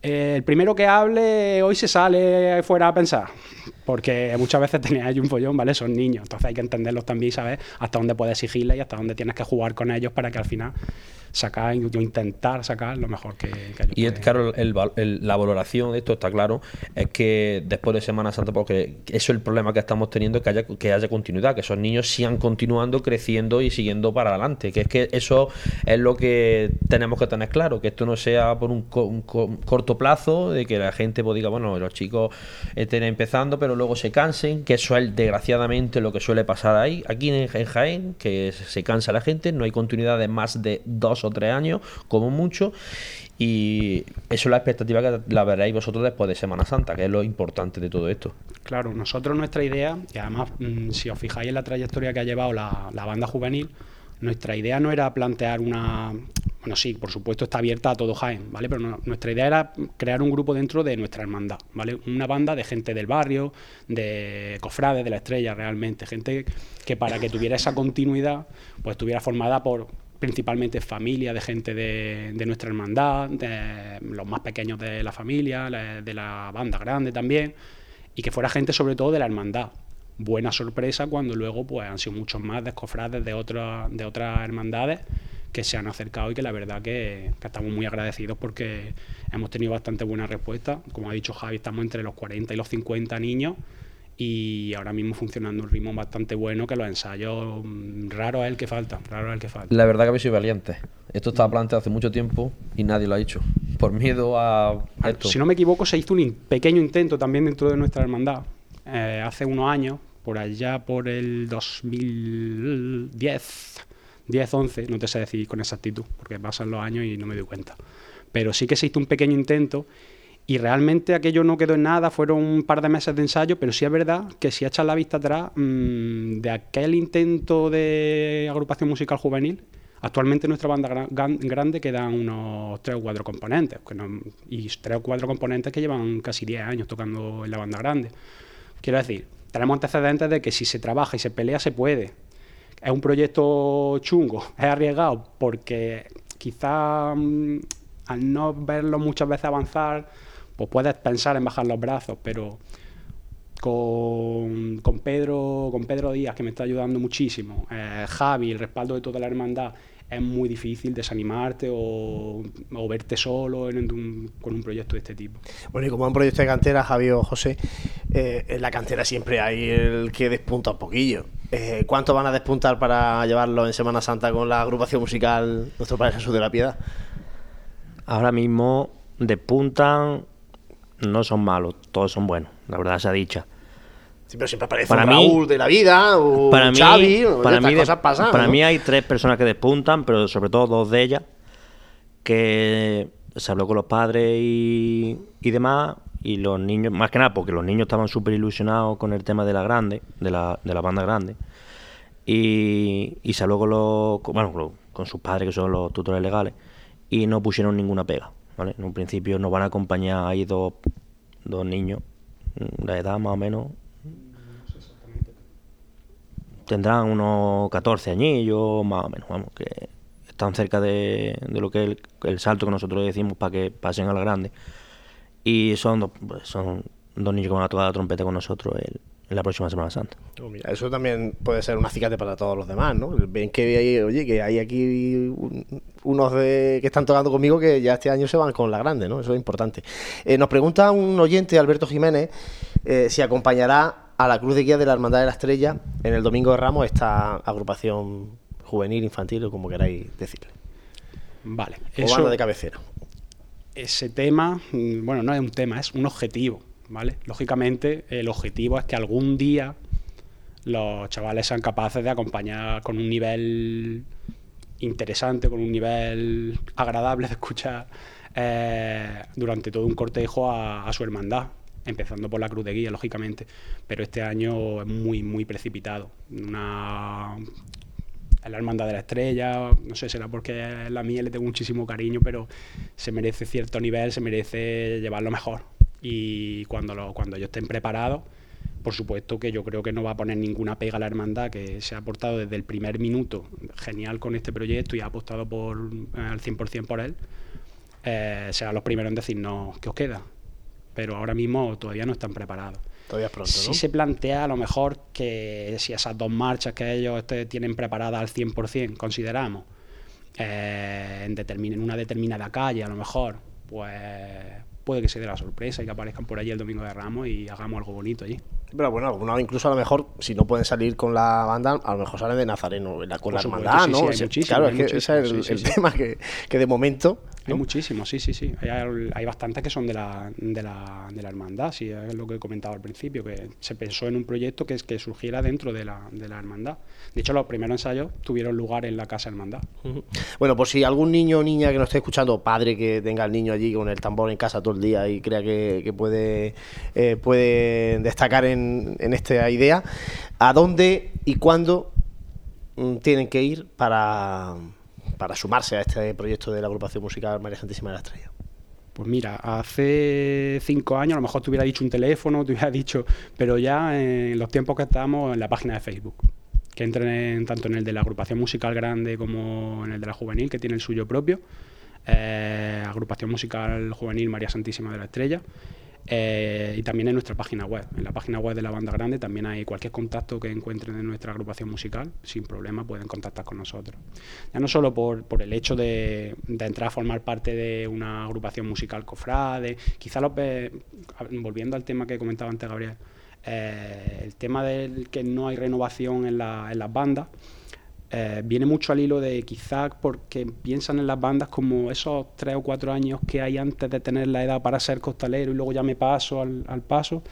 el primero que hable hoy se sale fuera a pensar. Porque muchas veces tenéis ahí un follón, ¿vale? Son niños, entonces hay que entenderlos también y saber hasta dónde puedes exigirles y hasta dónde tienes que jugar con ellos para que al final sacar intentar sacar lo mejor que, que Y es, pueden. claro, el el- la valoración de esto está claro, es que después de Semana Santa, porque eso es el problema que estamos teniendo, que haya, que haya continuidad, que esos niños sigan continuando, creciendo y siguiendo para adelante. Que es que eso es lo que tenemos que tener claro, que esto no sea por un, co- un co- corto plazo, de que la gente pues, diga, bueno, los chicos estén empezando, pero luego se cansen, que eso es desgraciadamente lo que suele pasar ahí, aquí en, en Jaén, que se cansa la gente, no hay continuidad de más de dos o tres años, como mucho. Y eso es la expectativa que la veréis vosotros después de Semana Santa, que es lo importante de todo esto. Claro, nosotros nuestra idea, y además mm, si os fijáis en la trayectoria que ha llevado la, la banda juvenil, nuestra idea no era plantear una... Bueno, sí, por supuesto está abierta a todo Jaén, ¿vale? Pero no- nuestra idea era crear un grupo dentro de nuestra hermandad, ¿vale? Una banda de gente del barrio, de cofrades, de la estrella realmente, gente que para que tuviera esa continuidad, pues estuviera formada por principalmente familia de gente de, de nuestra hermandad, de los más pequeños de la familia, de la banda grande también, y que fuera gente sobre todo de la hermandad. Buena sorpresa cuando luego pues han sido muchos más descofrades de otras de otras hermandades que se han acercado y que la verdad que, que estamos muy agradecidos porque hemos tenido bastante buena respuesta. Como ha dicho Javi, estamos entre los 40 y los 50 niños y ahora mismo funcionando un ritmo bastante bueno que los ensayos mm, raro es el que falta, raro es el que falta. La verdad que habéis sido valientes. Esto estaba planteado hace mucho tiempo y nadie lo ha hecho. Por miedo a esto. Si no me equivoco, se hizo un in- pequeño intento también dentro de nuestra hermandad eh, hace unos años, por allá por el 2010, 10, 11, no te sé decir con exactitud, porque pasan los años y no me doy cuenta. Pero sí que se hizo un pequeño intento y realmente aquello no quedó en nada, fueron un par de meses de ensayo, pero sí es verdad que si echas la vista atrás mm, de aquel intento de agrupación musical juvenil, actualmente en nuestra banda grande quedan unos tres o cuatro componentes, que no- y tres o cuatro componentes que llevan casi 10 años tocando en la banda grande. Quiero decir, tenemos antecedentes de que si se trabaja y se pelea se puede. Es un proyecto chungo, es arriesgado, porque quizá mm, al no verlo muchas veces avanzar, pues puedes pensar en bajar los brazos, pero con, con Pedro, con Pedro Díaz, que me está ayudando muchísimo, eh, Javi, el respaldo de toda la hermandad, es muy difícil desanimarte o, o verte solo en un- con un proyecto de este tipo. Bueno, y como en un proyecto de cantera, Javi o José, eh, en la cantera siempre hay el que despunta un poquillo. Eh, ¿Cuánto van a despuntar para llevarlo en Semana Santa con la agrupación musical Nuestro Padre Jesús de la Piedad? Ahora mismo despuntan, no son malos, todos son buenos, la verdad se ha dicha. Pero siempre aparece Para un mí- Raúl de la vida o para un mí, Xavi, oye, para mí, de- cosas pasan. para ¿no? mí hay tres personas que despuntan, pero sobre todo dos de ellas, que se habló con los padres y, y demás, y los niños, más que nada porque los niños estaban súper ilusionados con el tema de la grande, de la, de la banda grande, y, y se habló con, los, con- bueno, con, con sus padres, que son los tutores legales, y no pusieron ninguna pega. ¿vale? En un principio nos van a acompañar ahí dos, dos niños, mm, la edad más o menos, tendrán unos 14 añillos, más o menos, vamos, que están cerca de, de lo que es el, el salto que nosotros decimos para que pasen a la grande. Y son dos, pues, son dos niños que van a tocar la trompeta con nosotros el- en la próxima Semana Santa. Oh, eso también puede ser un acicate para todos los demás, ¿no? Ven que hay, oye, que hay aquí un- unos de, que están tocando conmigo que ya este año se van con la grande, ¿no? Eso es importante. Eh, nos pregunta un oyente, Alberto Jiménez, eh, si acompañará a la Cruz de Guía de la Hermandad de la Estrella en el Domingo de Ramos esta agrupación juvenil, infantil o como queráis decirle. Vale, O eso, banda de cabecera. ese tema, mm, bueno, no es un tema, es un objetivo, ¿vale? Lógicamente, el objetivo es que algún día los chavales sean capaces de acompañar con un nivel interesante, con un nivel agradable de escuchar eh, durante todo un cortejo a, a su hermandad, empezando por la cruz de guía, lógicamente, pero este año es muy, muy precipitado. Una la hermandad de la estrella, no sé, será porque la mía le tengo muchísimo cariño, pero se merece cierto nivel, se merece llevarlo mejor. Y cuando, lo, cuando ellos estén preparados, por supuesto que yo creo que no va a poner ninguna pega a la hermandad, que se ha aportado desde el primer minuto genial con este proyecto y ha apostado por, al 100% por él. Eh, serán los primeros en decirnos qué os queda, pero ahora mismo todavía no están preparados. Todavía es pronto, sí se plantea a lo mejor que si esas dos marchas que ellos este, tienen preparadas al 100%, consideramos, eh, en, una determinada calle, a lo mejor, pues puede que se dé la sorpresa y que aparezcan por allí el domingo de Ramos y hagamos algo bonito allí. Pero bueno, algunos incluso a lo mejor, si no pueden salir con la banda, a lo mejor salen de Nazareno, con la hermandad, ¿no? claro, es que ese es el, tema que, que, de momento. Hay muchísimos, sí, sí, sí. Hay, hay, bastantes que son de la, de, la, de la hermandad, sí, es lo que he comentado al principio, que se pensó en un proyecto que, es, que surgiera dentro de la, de la hermandad. De hecho, los primeros ensayos tuvieron lugar en la casa hermandad. Bueno, por si algún niño o niña que nos esté escuchando, padre que tenga el niño allí con el tambor en casa todo el día y crea que, que puede, eh, puede destacar en en, esta idea, ¿a dónde y cuándo mm, tienen que ir para, para sumarse a este proyecto de la agrupación musical María Santísima de la Estrella? Pues mira, hace cinco años a lo mejor te hubiera dicho un teléfono, te hubiera dicho, pero ya en los tiempos que estamos en la página de Facebook, que entren tanto en el de la agrupación musical grande como en el de la juvenil, que tiene el suyo propio, eh, agrupación musical juvenil María Santísima de la Estrella, eh, y también en nuestra página web. En la página web de la banda grande también hay cualquier contacto que encuentren en nuestra agrupación musical, sin problema pueden contactar con nosotros. Ya no solo por, por el hecho de, entrar a formar parte de una agrupación musical cofrade, quizá lo, volviendo al tema que comentaba antes Gabriel, eh, el tema del que no hay renovación en las bandas. Eh, viene mucho al hilo de quizás porque piensan en las bandas como esos tres o cuatro años que hay antes de tener la edad para ser costalero y luego ya me paso al, paso,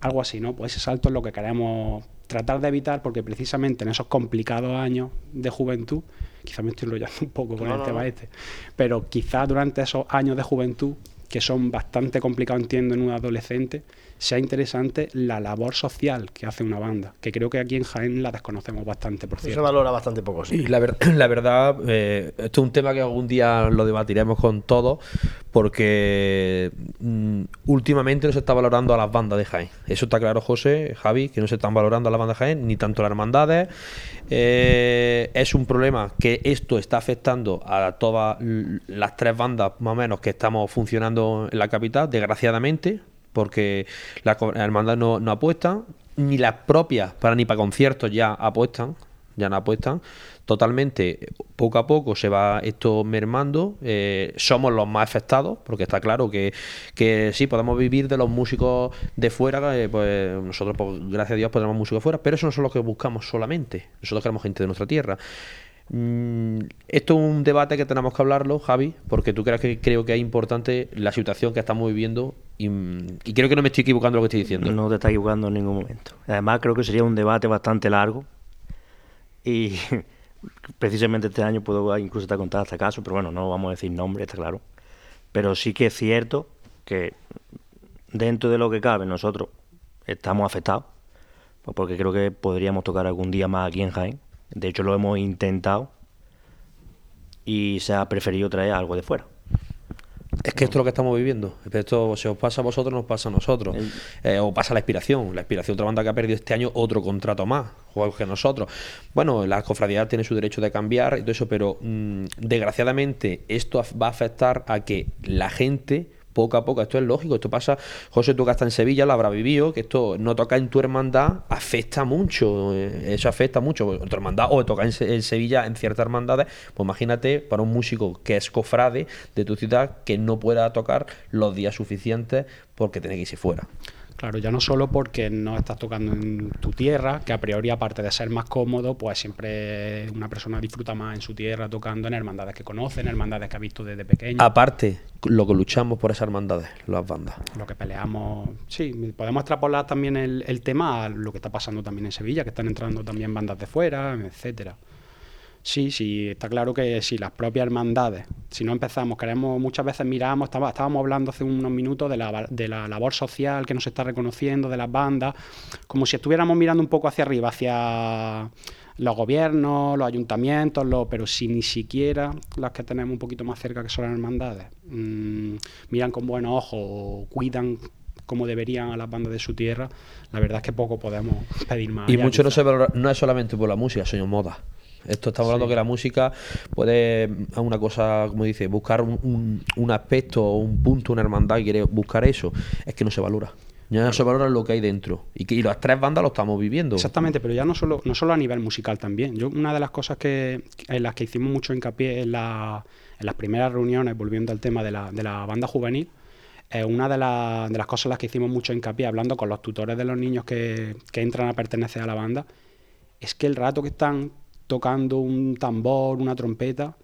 algo así, ¿no? Pues ese salto es lo que queremos tratar de evitar porque precisamente en esos complicados años de juventud, quizás me estoy enrollando un poco con el tema este, pero quizás durante esos años de juventud que son bastante complicados, entiendo, en un adolescente, sea interesante la labor social que hace una banda, que creo que aquí en Jaén la desconocemos bastante, por cierto. Se valora bastante poco, sí. Y la, la verdad, eh, esto es un tema que algún día lo debatiremos con todos, porque mm, últimamente no se está valorando a las bandas de Jaén. Eso está claro, José, Javi, que no se están valorando a las bandas de Jaén, ni tanto las hermandades. Eh, es un problema que esto está afectando a todas las tres bandas más o menos que estamos funcionando en la capital, desgraciadamente, porque las hermandades no, no apuestan, ni las propias, para ni para conciertos ya apuestan, ya no apuestan. Totalmente, poco a poco se va esto mermando. Eh, somos los más afectados, porque está claro que, que sí, podemos vivir de los músicos de fuera, eh, pues nosotros, pues, gracias a Dios, podemos músicos fuera, pero eso no es lo que buscamos solamente. Nosotros queremos gente de nuestra tierra. Mm, esto es un debate que tenemos que hablarlo, Javi, porque tú crees que creo que es importante la situación que estamos viviendo y, creo que no me estoy equivocando lo que estoy diciendo. No te estás equivocando en ningún momento. Además, creo que sería un debate bastante largo y precisamente este año puedo incluso te contar este caso, pero bueno, no vamos a decir nombre, está claro. Pero sí que es cierto que dentro de lo que cabe nosotros estamos afectados, pues porque creo que podríamos tocar algún día más aquí en Jaén de hecho, lo hemos intentado y se ha preferido traer algo de fuera. Es que esto es lo que estamos viviendo. Esto se os pasa a vosotros, nos pasa a nosotros. Eh, o pasa la inspiración. La inspiración, otra banda que ha perdido este año otro contrato más, juegos que nosotros. Bueno, la cofradía tiene su derecho de cambiar y todo eso, pero mm, desgraciadamente esto va a afectar a que la gente poco a poco. Esto es lógico, esto pasa, José, tú que estás en Sevilla, lo habrá vivido, que esto no toca en tu hermandad, afecta mucho, eh, eso afecta mucho. tu hermandad o toca en, Sevilla en ciertas hermandades, pues imagínate para un músico que es cofrade de tu ciudad que no pueda tocar los días suficientes porque tiene que irse fuera. Claro, ya no solo porque no estás tocando en tu tierra, que a priori aparte de ser más cómodo, pues siempre una persona disfruta más en su tierra tocando en hermandades que conoce, en hermandades que ha visto desde pequeño. Aparte, lo que luchamos por esas hermandades, las bandas. Lo que peleamos, sí, podemos extrapolar también el, el tema a lo que está pasando también en Sevilla, que están entrando también bandas de fuera, etcétera. Sí, sí, está claro que si las propias hermandades, si no empezamos, queremos, muchas veces miramos, estábamos hablando hace unos minutos de la, de la labor social que nos está reconociendo, de las bandas, como si estuviéramos mirando un poco hacia arriba, hacia los gobiernos, los ayuntamientos, pero si ni siquiera las que tenemos un poquito más cerca, que son las hermandades, mm, miran con buenos ojos o cuidan como deberían a las bandas de su tierra, la verdad es que poco podemos pedir más. Y mucho no, se no es solamente por la música, señor moda. Esto estamos hablando que la música puede, a una cosa, como dice, buscar un, un, aspecto o un punto, una hermandad y quiere buscar eso. Es que no se valora. Ya no se valora lo que hay dentro. Y, que, y las tres bandas lo estamos viviendo. Exactamente, pero ya no solo, no solo a nivel musical también. Yo, una de las cosas que, en las que hicimos mucho hincapié en, la, en las primeras reuniones, volviendo al tema de la, de la banda juvenil, eh, una de, de, las cosas en las que hicimos mucho hincapié, hablando con los tutores de los niños que, que entran a pertenecer a la banda, es que el rato que están tocando un tambor, una trompeta,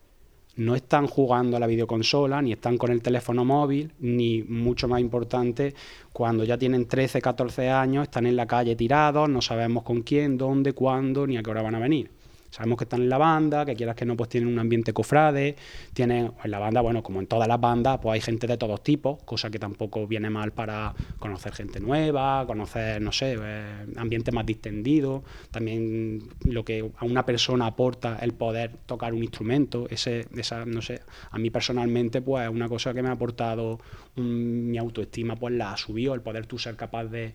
no están jugando a la videoconsola, ni están con el teléfono móvil, ni mucho más importante, cuando ya tienen 13, 14 años, están en la calle tirados, no sabemos con quién, dónde, cuándo, ni a qué hora van a venir. Sabemos que están en la banda, que quieras que no, pues tienen un ambiente cofrade, tienen en la banda, bueno, como en todas las bandas, pues hay gente de todos tipos, cosa que tampoco viene mal para conocer gente nueva, conocer, no sé, eh, ambiente más distendido, también lo que a una persona aporta el poder tocar un instrumento, ese, esa, no sé, a mí personalmente, pues es una cosa que me ha aportado mi autoestima, pues la ha subido, el poder tú ser capaz de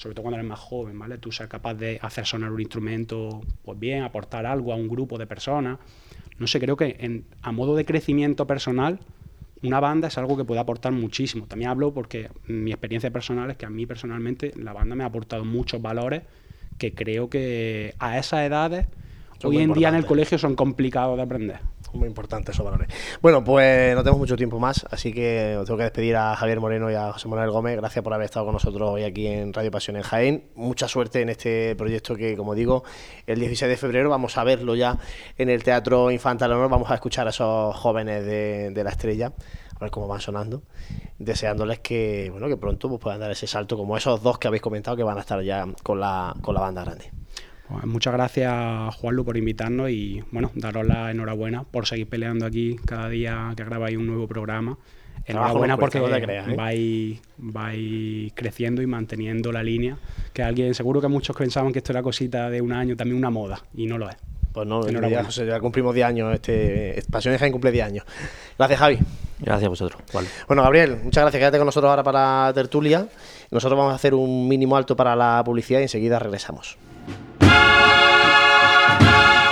sobre todo cuando eres más joven, ¿vale? Tú ser capaz de hacer sonar un instrumento, pues bien, aportar algo a un grupo de personas. No sé, creo que en, a modo de crecimiento personal, una banda es algo que puede aportar muchísimo. También hablo porque mi experiencia personal es que a mí personalmente la banda me ha aportado muchos valores que creo que a esas edades, hoy en día en el colegio son complicados de aprender muy importante esos valores. Bueno, pues no tenemos mucho tiempo más, así que os tengo que despedir a Javier Moreno y a José Manuel Gómez. Gracias por haber estado con nosotros hoy aquí en Radio Pasión en Jaén. Mucha suerte en este proyecto que, como digo, el 16 de febrero vamos a verlo ya en el Teatro Infantil Honor. Vamos a escuchar a esos jóvenes de, la estrella a ver cómo van sonando, deseándoles que bueno que pronto pues, puedan dar ese salto como esos dos que habéis comentado que van a estar ya con la, con la banda grande. Pues muchas gracias, Juanlu, por invitarnos y bueno, daros la enhorabuena por seguir peleando aquí cada día que grabáis un nuevo programa. Enhorabuena porque ¿eh? vais, vais creciendo y manteniendo la línea. Que alguien, seguro que muchos pensaban que esto era cosita de un año, también una moda, y no lo es. Pues no, ya, José, ya cumplimos 10 años, este, Pasión de Jaén cumple 10 años. Gracias, Javi. Gracias a vosotros. Bueno, Gabriel, muchas gracias. Quédate con nosotros ahora para tertulia. Nosotros vamos a hacer un mínimo alto para la publicidad y enseguida regresamos.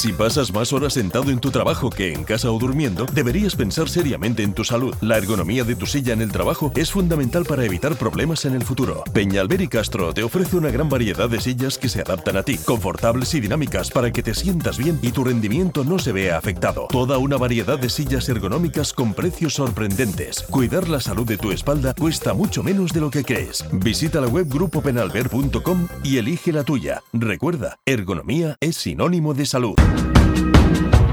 Si pasas más horas sentado en tu trabajo que en casa o durmiendo, deberías pensar seriamente en tu salud. La ergonomía de tu silla en el trabajo es fundamental para evitar problemas en el futuro. Peñalver y Castro te ofrece una gran variedad de sillas que se adaptan a ti, confortables y dinámicas para que te sientas bien y tu rendimiento no se vea afectado. Toda una variedad de sillas ergonómicas con precios sorprendentes. Cuidar la salud de tu espalda cuesta mucho menos de lo que crees. Visita la web grupopenalver.com y elige la tuya. Recuerda, ergonomía es sinónimo de salud.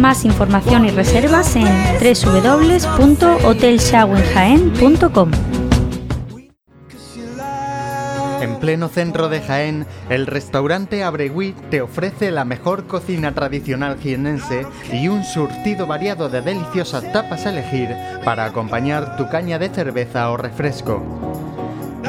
Más información y reservas en www.hotelshawenjaen.com. En pleno centro de Jaén, el restaurante Abregui te ofrece la mejor cocina tradicional jienense y un surtido variado de deliciosas tapas a elegir para acompañar tu caña de cerveza o refresco.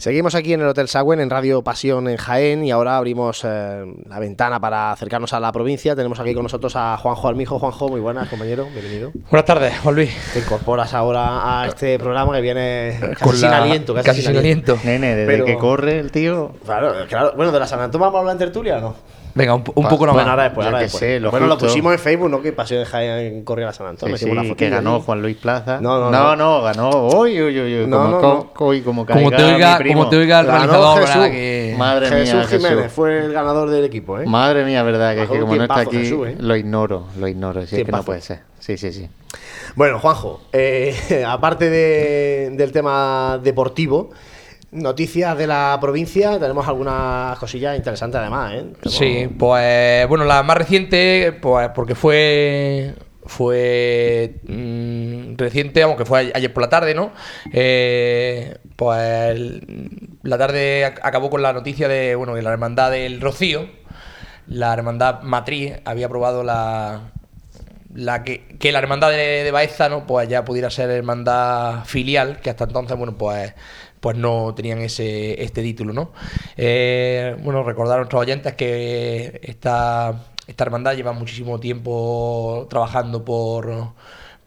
Seguimos aquí en el Hotel Sagüen, en Radio Pasión en Jaén, y ahora abrimos eh, la ventana para acercarnos a la provincia. Tenemos aquí con nosotros a Juanjo Almijo. Juanjo, muy buenas, compañero, bienvenido. Buenas tardes, Juan Luis. Te incorporas ahora a este programa que viene casi sin aliento. Casi, sin aliento. Nene, desde que corre el tío. Claro, claro. Bueno, ¿de la San Antonio vamos a hablar en tertulia o no? Venga, un, un poco nomás. Bueno, ahora después, Yo ahora que después. sé, lo bueno, lo pusimos en Facebook, ¿no? Que Pasión de Jaén corría a San Antonio. Sí, una que ganó. Juan Luis Plaza. No, no, no, no. ganó. Uy, uy, uy, uy. No, como, no, no. como Como caiga te oiga, mi primo. como te oiga el Ganó realizador, Jesús. Madre mía, Jesús Jiménez Jesús. fue el ganador del equipo, ¿eh? Madre mía, verdad, que es como no está aquí, Jesús, ¿eh? lo ignoro, lo ignoro. Si es que no puede ser. Sí, sí, sí. Bueno, Juanjo, eh, aparte de- del tema deportivo, noticias de la provincia, tenemos algunas cosillas interesantes además, ¿eh? Sí, pues bueno, la más reciente, pues porque fue fue mm, reciente, aunque fue ayer por la tarde, ¿no? Eh, pues la tarde ac- acabó con la noticia de, bueno, que la hermandad del Rocío, la hermandad matriz, había aprobado la la que, que la hermandad de, de no pues ya pudiera ser hermandad filial que hasta entonces bueno pues pues no tenían ese este título no Eh, bueno recordar a nuestros oyentes que esta esta hermandad lleva muchísimo tiempo trabajando por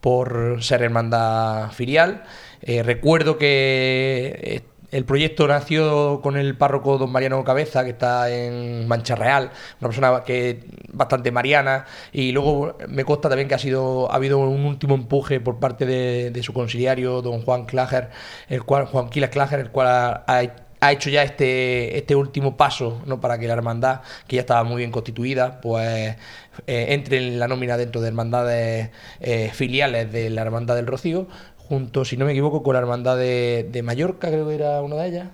por ser hermandad filial. Eh, recuerdo que el proyecto nació con el párroco don Mariano Cabeza, que está en Mancha Real, una persona que bastante mariana, y luego me consta también que ha sido ha habido un último empuje por parte de, su conciliario, don Juan Clager, el cual, Juan Clager, el cual ha hecho ya este, este último paso ¿no? para que la hermandad, que ya estaba muy bien constituida, pues eh, entre en la nómina dentro de hermandades eh, filiales de la Hermandad del Rocío, junto, si no me equivoco, con la Hermandad de, de Mallorca, creo que era una de ellas,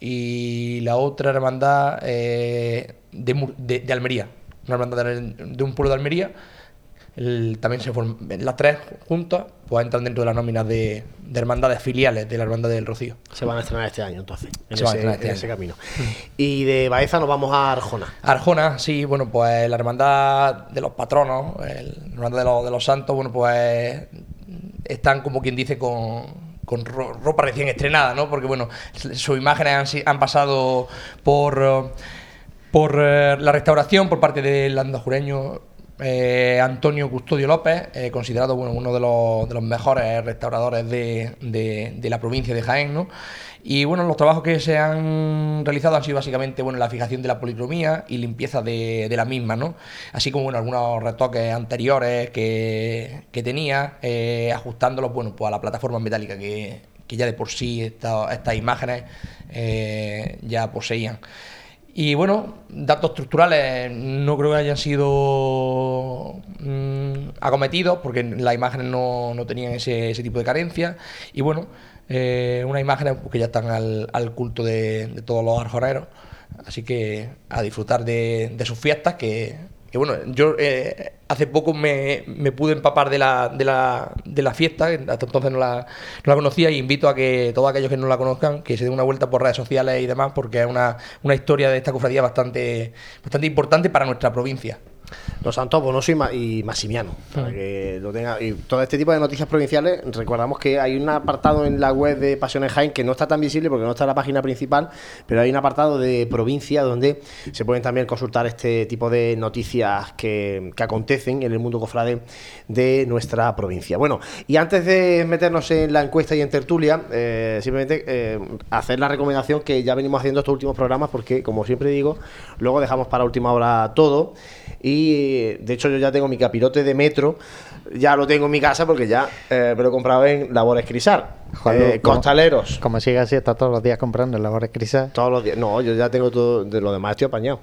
y la otra hermandad eh, de, Mur- de- de Almería, una hermandad de, un pueblo de Almería. El- también se forman, las tres juntas, pues entran dentro de las nóminas de, de hermandades filiales de la Hermandad del Rocío. Se van a estrenar este año, entonces, en, Se van a ese, estrenar este en año. ese camino. Y de Baeza nos vamos a Arjona. Arjona, sí, bueno, pues la hermandad de los patronos, el- la hermandad de los, de los santos, bueno, pues están como quien dice con, con ro- ropa recién estrenada, ¿no? Porque, bueno, sus imágenes han, han pasado por, eh, por eh, la restauración por parte del andajureño eh, Antonio Custodio López, considerado bueno, uno de los, de los mejores restauradores de, de- de la provincia de Jaén, ¿no? Y bueno, los trabajos que se han realizado han sido básicamente bueno, la fijación de la policromía y limpieza de, de la misma, ¿no? Así como bueno, algunos retoques anteriores que, que tenía, eh, ajustándolos bueno, pues a la plataforma metálica que, que ya de por sí esta- estas imágenes eh, ya poseían. Y bueno, datos estructurales no creo que hayan sido mm, acometidos porque las imágenes no, no tenían ese, ese tipo de carencia. Y bueno, eh, unas imágenes que ya están al, al culto de, todos los arjoneros. Así que a disfrutar de, sus fiestas que, que, bueno, yo eh, hace poco me, me pude empapar de la, de, la, de la fiesta, hasta entonces no la, no la conocía, y invito a que todos aquellos que no la conozcan, que se den una vuelta por redes sociales y demás, porque es una, una historia de esta cofradía bastante, bastante importante para nuestra provincia. Los Santos Bonoso y, Ma- y Massimiano. Para que lo tenga. Y todo este tipo de noticias provinciales, recordamos que hay un apartado en la web de Pasiones Jaén que no está tan visible porque no está en la página principal, pero hay un apartado de provincia donde se pueden también consultar este tipo de noticias que, que acontecen en el mundo cofrade de nuestra provincia. Bueno, y antes de meternos en la encuesta y en tertulia, eh, simplemente eh, hacer la recomendación que ya venimos haciendo estos últimos programas porque, como siempre digo, luego dejamos para última hora todo. Y de hecho yo ya tengo mi capirote de metro, ya lo tengo en mi casa porque ya eh, me lo he comprado en Labores Crisar. Eh, ¿cómo- costaleros. Como sigue así, está todos los días comprando en labores crisas. Todos los días. No, yo ya tengo todo, de lo demás estoy apañado.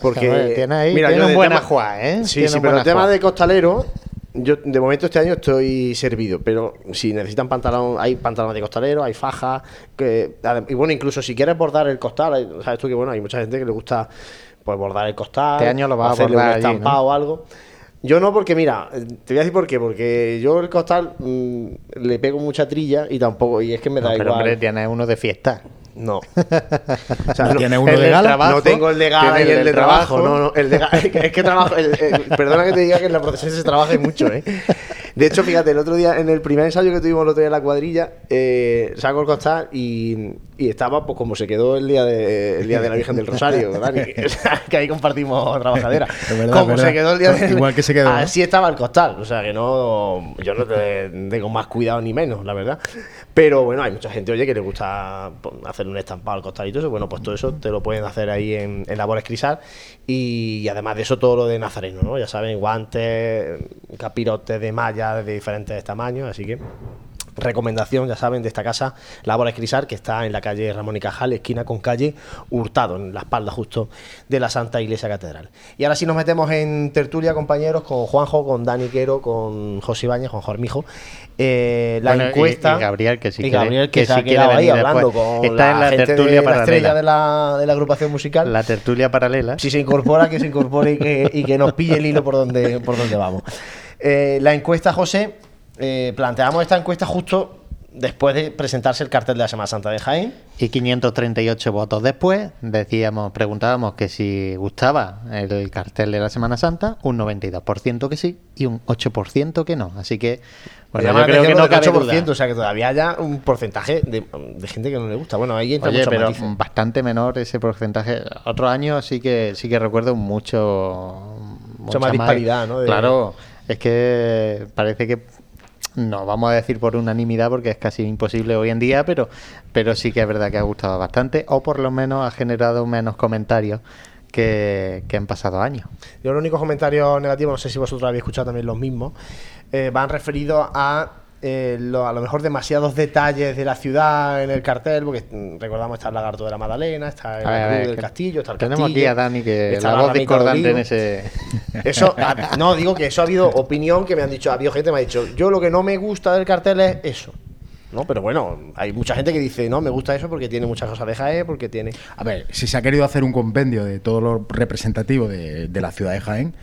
Porque, tiene ahí- tiene yo un buen ajuar, ¿eh? Sí, Tiene sí, pero el tema de costalero, yo de momento este año estoy servido, pero si necesitan pantalón, hay pantalones de costalero, hay fajas, que, y bueno, incluso si quieres bordar el costal, sabes tú que bueno, hay mucha gente que le gusta pues bordar el costal, Este año lo vas a bordar un allí, ¿no? estampado o algo. Yo no, porque mira, eh, te voy a decir por qué, porque yo el costal mm, le pego mucha trilla y tampoco, y es que me da No, pero igual. hombre, tiene uno de fiesta. No. O sea, ¿No no- tiene uno de gala? trabajo. no tengo el de gala y el, de trabajo. trabajo. No, no, el de es que trabajo. el- el- perdona que te diga que en la procesión se trabaja mucho, ¿eh? De hecho, fíjate, el otro día, en el primer ensayo que tuvimos el otro día en la cuadrilla, eh, saco el costal y, y estaba pues como se quedó el día de, el día de la Virgen del Rosario, Dani, que, que ahí compartimos trabajadera. Verdad, como se verdad. quedó el día de Igual que se quedó. Así estaba el costal, o sea que no. Yo no te- tengo más cuidado ni menos, la verdad. Pero bueno, hay mucha gente, oye, que le gusta pues, hacer un estampado al costal y todo eso. Bueno, pues todo eso te lo pueden hacer ahí en, en Labores Crisal. Y, además de eso, todo lo de Nazareno, ¿no? Ya saben, guantes, capirotes de malla de diferentes tamaños, así que recomendación, ya saben, de esta casa, Labores Crisal, que está en la calle Ramón y Cajal, esquina con calle Hurtado, en la espalda justo de la Santa Iglesia Catedral. Y ahora sí nos metemos en tertulia, compañeros, con Juanjo, con Dani Quero, con José Ibáñez, con Jormijo. Eh, la Bueno, encuesta. y Gabriel, que sí y Gabriel, que, que se sí ha quedado ahí hablando después. con Está en la gente tertulia de la paralela. estrella de la, de la agrupación musical. La tertulia paralela. Si se incorpora, que se incorpore y que, y que nos pille el hilo por donde, por donde vamos. Eh, la encuesta, José, eh, planteamos esta encuesta justo después de presentarse el cartel de la Semana Santa de Jaén. Y 538 votos después, decíamos, preguntábamos que si gustaba el cartel de la Semana Santa, un 92% que sí y un 8% que no. Así que, bueno, yo creo que no cabe 8%, duda. o sea que todavía haya un porcentaje de, de gente que no le gusta. Bueno, ahí entra Oye, mucho pero matices. bastante menor ese porcentaje. Otros años sí que sí que recuerdo mucho mucha más disparidad, ¿no? De- Claro, es que parece que no vamos a decir por unanimidad porque es casi imposible hoy en día, pero pero sí que es verdad que ha gustado bastante o por lo menos ha generado menos comentarios que, que en pasados años. Yo los únicos comentarios negativos, no sé si vosotros habéis escuchado también los mismos, eh, van referidos a eh, lo- a lo mejor demasiados detalles de la ciudad en el cartel, porque mm, recordamos está el lagarto de la Magdalena, está el A ver, a cruz ver, del que castillo, está el Tenemos castillo, aquí a Dani que está la voz ramita de discordante en ese Eso, no, digo que eso ha habido opinión que me han dicho, ha habido gente que me ha dicho, yo lo que no me gusta del cartel es eso. No, pero bueno, hay mucha gente que dice, no, me gusta eso porque tiene muchas cosas de Jaén, porque tiene... A ver, si se ha querido hacer un compendio de todo lo representativo de, de la ciudad de Jaén,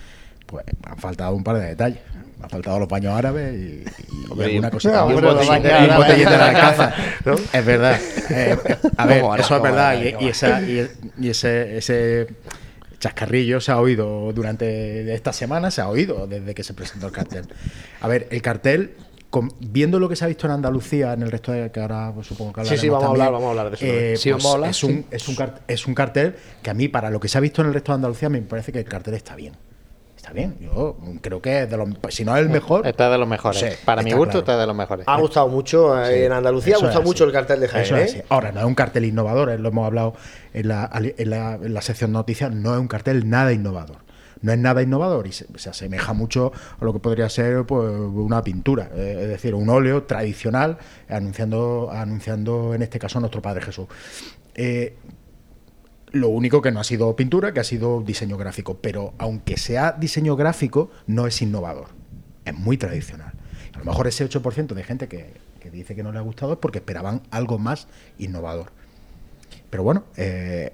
pues han faltado un par de detalles. Han faltado los baños árabes y, y alguna y- y un Y un botellín botellín de- botellín la. ¿No? Es verdad. Eh, a ver, eso es ¿Cómo verdad. Y, y esa, y, ese, ese chascarrillo se ha oído durante esta semana, se ha oído desde que se presentó el cartel. A ver, el cartel, con- viendo lo que se ha visto en Andalucía, en el resto de que ahora pues, supongo que Sí, sí, vamos a hablar, vamos a hablar de eso eh. Sí, pues, vamos a hablar, es, un, es, un cart- es un cartel que a mí, para lo que se ha visto en el resto de Andalucía, me parece que el cartel está bien. Está bien. Yo creo que es de los, si no es el mejor. está de los mejores. Sí, Para mi gusto claro. está de los mejores. Ha gustado mucho eh, Sí, en Andalucía, ha gustado mucho el cartel de Jaén, Eso es ¿eh? Ahora, no es un cartel innovador, eh, lo hemos hablado en la, en la, en la sección noticias, no es un cartel nada innovador. No es nada innovador y se, se asemeja mucho a lo que podría ser pues, una pintura, eh, es decir, un óleo tradicional anunciando, anunciando en este caso a nuestro Padre Jesús. Eh, lo único que no ha sido pintura, que ha sido diseño gráfico. Pero aunque sea diseño gráfico, no es innovador. Es muy tradicional. A lo mejor ese 8% de gente que, que dice que no le ha gustado es porque esperaban algo más innovador. Pero bueno, eh,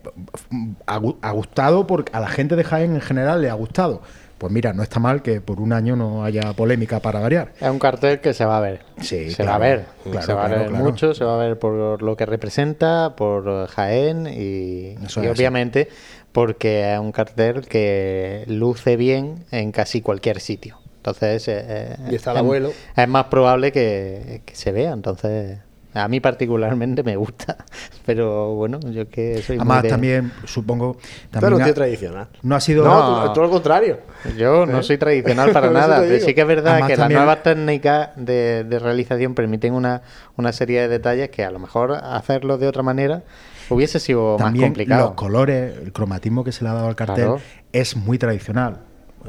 ha, gu- ha gustado porque a la gente de Jaén en general le ha gustado. Pues mira, no está mal que por un año no haya polémica para variar. Es un cartel que se va a ver. Sí, se claro, va a ver. claro, se va a ver claro. mucho, se va a ver por lo que representa, por Jaén y, obviamente porque es un cartel que luce bien en casi cualquier sitio. Entonces, eh, eh, Y está el es- abuelo. Es más probable que, que se vea. Entonces, a mí particularmente me gusta. Pero bueno, yo que soy muy Además, de- también, supongo. También un ha- tío tradicional. no ha sido. No, tú- todo lo contrario. Yo no soy tradicional para nada, sí que es verdad Además, que también- las nuevas técnicas de, de realización permiten una, una serie de detalles que a lo mejor hacerlo de otra manera hubiese sido más También complicado. los colores, el cromatismo que se le ha dado al cartel Claro. es muy tradicional.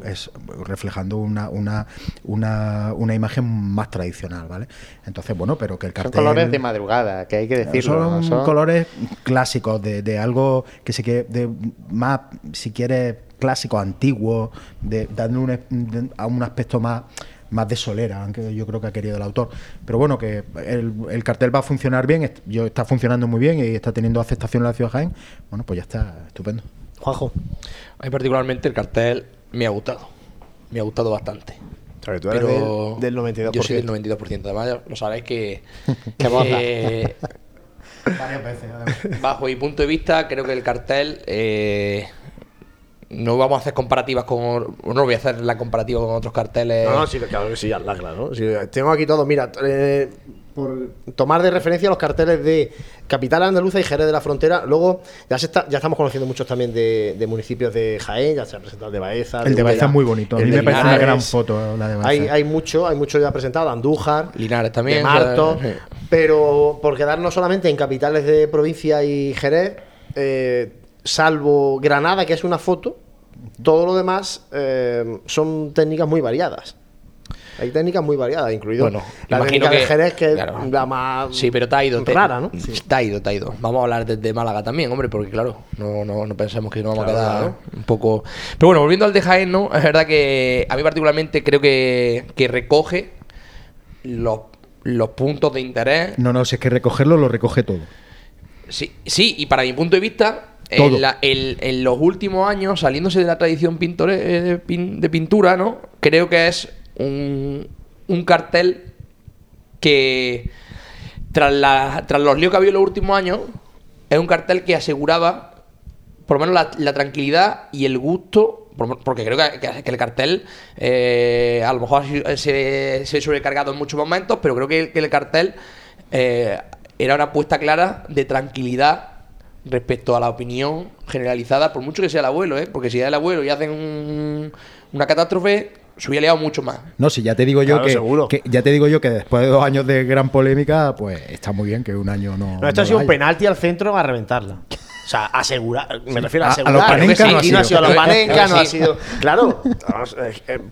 Es reflejando una, una, una, una imagen más tradicional, ¿vale? Entonces, bueno, pero que el Son cartel. colores de madrugada, que hay que decirlo. son, ¿no? Son- colores clásicos, de, de algo que se quiere, de más, si quieres, clásico, antiguo, de darle un, de- a un aspecto más más de solera, aunque yo creo que ha querido el autor. Pero bueno, que el, el cartel va a funcionar bien, est- yo está funcionando muy bien y está teniendo aceptación en la ciudad de Jaén. Bueno, pues ya está, estupendo. Juanjo. A mí particularmente el cartel me ha gustado. Me ha gustado bastante. Tú eres Pero del, del 92%. Yo soy del 92%. Además, lo sabéis que... Eh, bajo mi punto de vista, creo que el cartel eh, no vamos a hacer comparativas con. No voy a hacer la comparativa con otros carteles. No, no, sí, claro que sí, hazla, claro. Sí, tengo aquí todo, mira, eh, por tomar de referencia los carteles de Capital Andaluza y Jerez de la Frontera. Luego, ya se está, ya estamos conociendo muchos también de, de municipios de Jaén, ya se ha presentado el de Baeza. El de Baeza Úbeda, es muy bonito. A el mí de me parece una Linares. gran foto la de Baeza. Hay, hay mucho, hay mucho ya presentado, Andújar, Linares también. de Marto, sí. pero por quedarnos solamente en capitales de provincia y Jerez, eh, salvo Granada, que es una foto, todo lo demás eh, son técnicas muy variadas. Hay técnicas muy variadas, incluido Bueno, la técnica de que- Jerez, que claro. es la más Sí, pero te ha ido. te- rara, ¿no? Te ha ido, te ha ido. Vamos a hablar desde Málaga también, hombre, porque claro, no, no, no pensemos que nos vamos Claro, a quedar claro. un poco. Pero bueno, volviendo al de Jaén, ¿no? Es verdad que a mí particularmente creo que, que recoge los, los puntos de interés. No, no, si es que recogerlo lo recoge todo. Sí, sí, y para mi punto de vista, en, la- en- en los últimos años, saliéndose de la tradición pintore- eh, de, pin- de pintura, ¿no? Creo que es un, un cartel que, tras, la- tras los líos que ha habido en los últimos años, es un cartel que aseguraba, por lo menos, la, tranquilidad y el gusto. por- Porque creo que, que- que el cartel eh, a lo mejor se, se sobrecargado en muchos momentos, pero creo que, que el cartel eh, era una apuesta clara de tranquilidad respecto a la opinión generalizada, por mucho que sea el abuelo, ¿eh? porque si es el abuelo y hacen un- una catástrofe, se hubiera liado mucho más. No, si ya te digo yo Claro, que, seguro. que- ya te digo yo que después de dos años de gran polémica, pues está muy bien que un año no. No, esto ha no sido un penalti al centro a reventarla. O sea, asegurar, me refiero a A- a asegurar. los que no ha sí, no ha sido. sido a los Panenka, no ha Sí. sido. Claro,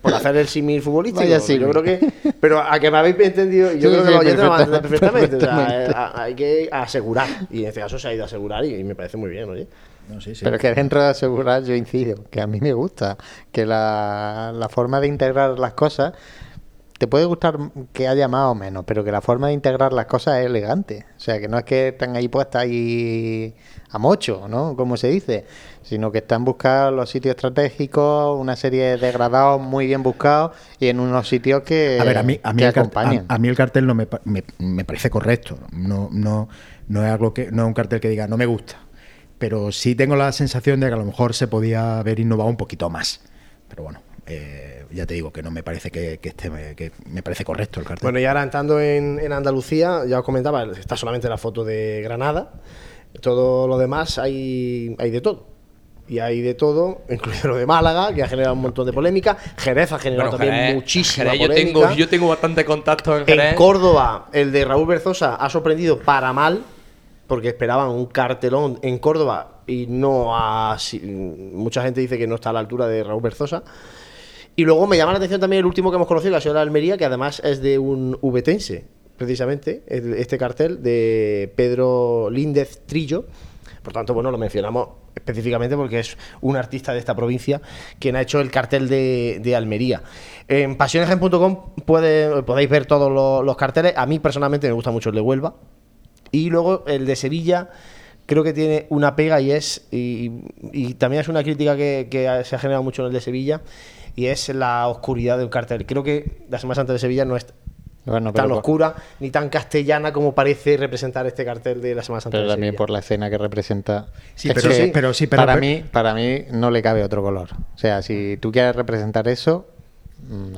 por hacer el símil futbolístico. Vaya yo símil. creo que. Pero a que me habéis entendido, yo Sí, creo que sí, los oyentes lo van a entender perfectamente, perfectamente. O sea, eh, hay que asegurar. Y en este caso se ha ido a asegurar y, y me parece muy bien, oye. No, sí, sí. Pero que dentro de asegurar yo incido, que a mí me gusta, que la, la forma de integrar las cosas, te puede gustar que haya más o menos, pero que la forma de integrar las cosas es elegante. O sea, que no es que están ahí puestas ahí a mocho, ¿no? Como se dice, sino que están buscados los sitios estratégicos, una serie de degradados muy bien buscados y en unos sitios que, A ver, a mí, a mí, que el, cart- acompañan. a- a mí el cartel no me, me, me parece correcto. No, no, no es algo que, no es un cartel que diga no me gusta. Pero sí tengo la sensación de que a lo mejor se podía haber innovado un poquito más. Pero bueno, eh, ya te digo que no me parece que, que esté, que me parece correcto el cartel. Bueno, y ahora entrando en, en Andalucía, ya os comentaba, está solamente la foto de Granada. Todo lo demás hay, hay de todo. Y hay de todo, incluido lo de Málaga, que ha generado un montón de polémica. Jerez ha generado Bueno, también Jerez- muchísima Jerez, yo polémica. tengo, yo tengo bastante contacto en Jerez. En Córdoba, el de Raúl Berzosa ha sorprendido para mal, porque esperaban un cartelón en Córdoba y no si- Mucha gente dice que no está a la altura de Raúl Berzosa. Y luego me llama la atención también el último que hemos conocido, que ha sido la Almería, que además es de un vetense, precisamente, este cartel de Pedro Líndez Trillo. Por tanto, bueno, lo mencionamos específicamente porque es un artista de esta provincia quien ha hecho el cartel de, de Almería. En pasionesgen.com podéis ver todos los carteles. A mí personalmente me gusta mucho el de Huelva. Y luego el de Sevilla creo que tiene una pega y es, y, y también es una crítica que, que se ha generado mucho en el de Sevilla, y es la oscuridad del cartel. Creo que la Semana Santa de Sevilla no es Bueno, tan por- oscura ni tan castellana como parece representar este cartel de la Semana Santa pero de también Sevilla. por la escena que representa. Sí, Es pero que sí, pero sí, pero- para, pero- mí, para mí no le cabe otro color. O sea, si tú quieres representar eso,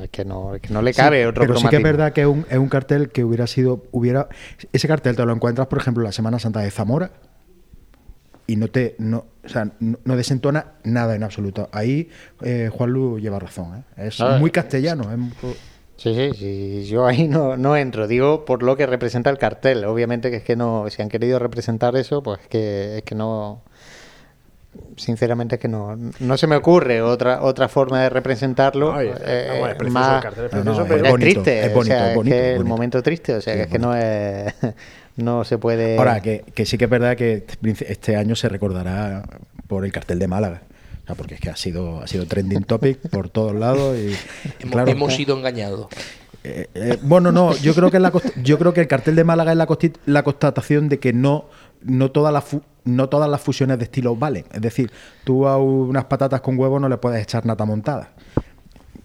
es que no, es que no le Sí, cabe otro pero sí que es verdad que es un, es un cartel que hubiera sido hubiera ese cartel te lo encuentras por ejemplo la Semana Santa de Zamora y no te no, o sea, no, no desentona nada en absoluto ahí eh, Juan Lu lleva razón ¿eh? es Ah, muy castellano es muy- Sí, sí, sí, yo ahí no, no entro, digo por lo que representa el cartel. Obviamente que es que no, si han querido representar eso, pues que es que no, sinceramente que no, no se me ocurre otra otra forma de representarlo. Eh, es precioso más- el cartel, es No, no, precioso, es pero es bonito, triste, es o bonito, sea, es es bonito, que el momento triste, o sea, Sí, que es que no es, no se puede. ahora que, que sí que es verdad que este- este año se recordará por el cartel de Málaga o sea, porque es que ha sido ha sido trending topic por todos lados y Hemos, claro, hemos eh, sido engañados. Eh, eh, bueno, no, yo creo que la yo creo que el cartel de Málaga es la, la constatación de que no no todas las fu- no todas las fusiones de estilos valen. Es decir, tú a unas patatas con huevo no le puedes echar nata montada.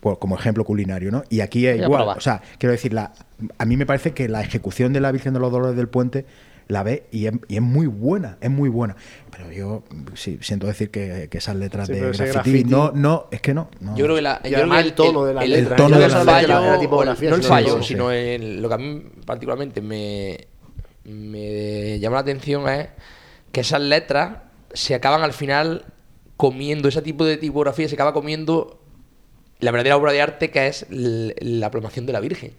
Pues como ejemplo culinario, ¿no? Y aquí es Voy igual. O sea, quiero decir, la, a mí me parece que la ejecución de la Virgen de los Dolores del Puente la ves y es, y es muy buena, es muy buena. Pero yo sí, siento decir que, que esas letras Sí, de graffiti, graffiti- no, no, es que no. no. Yo creo que la, Y yo creo además que el tono de la el, letra, tono yo de la el fallo, la tipografía, no el fallo, sino el- lo que a mí particularmente me, me llama la atención es que esas letras se acaban al final comiendo, ese tipo de tipografía se acaba comiendo la verdadera obra de arte que es la plomación de la Virgen.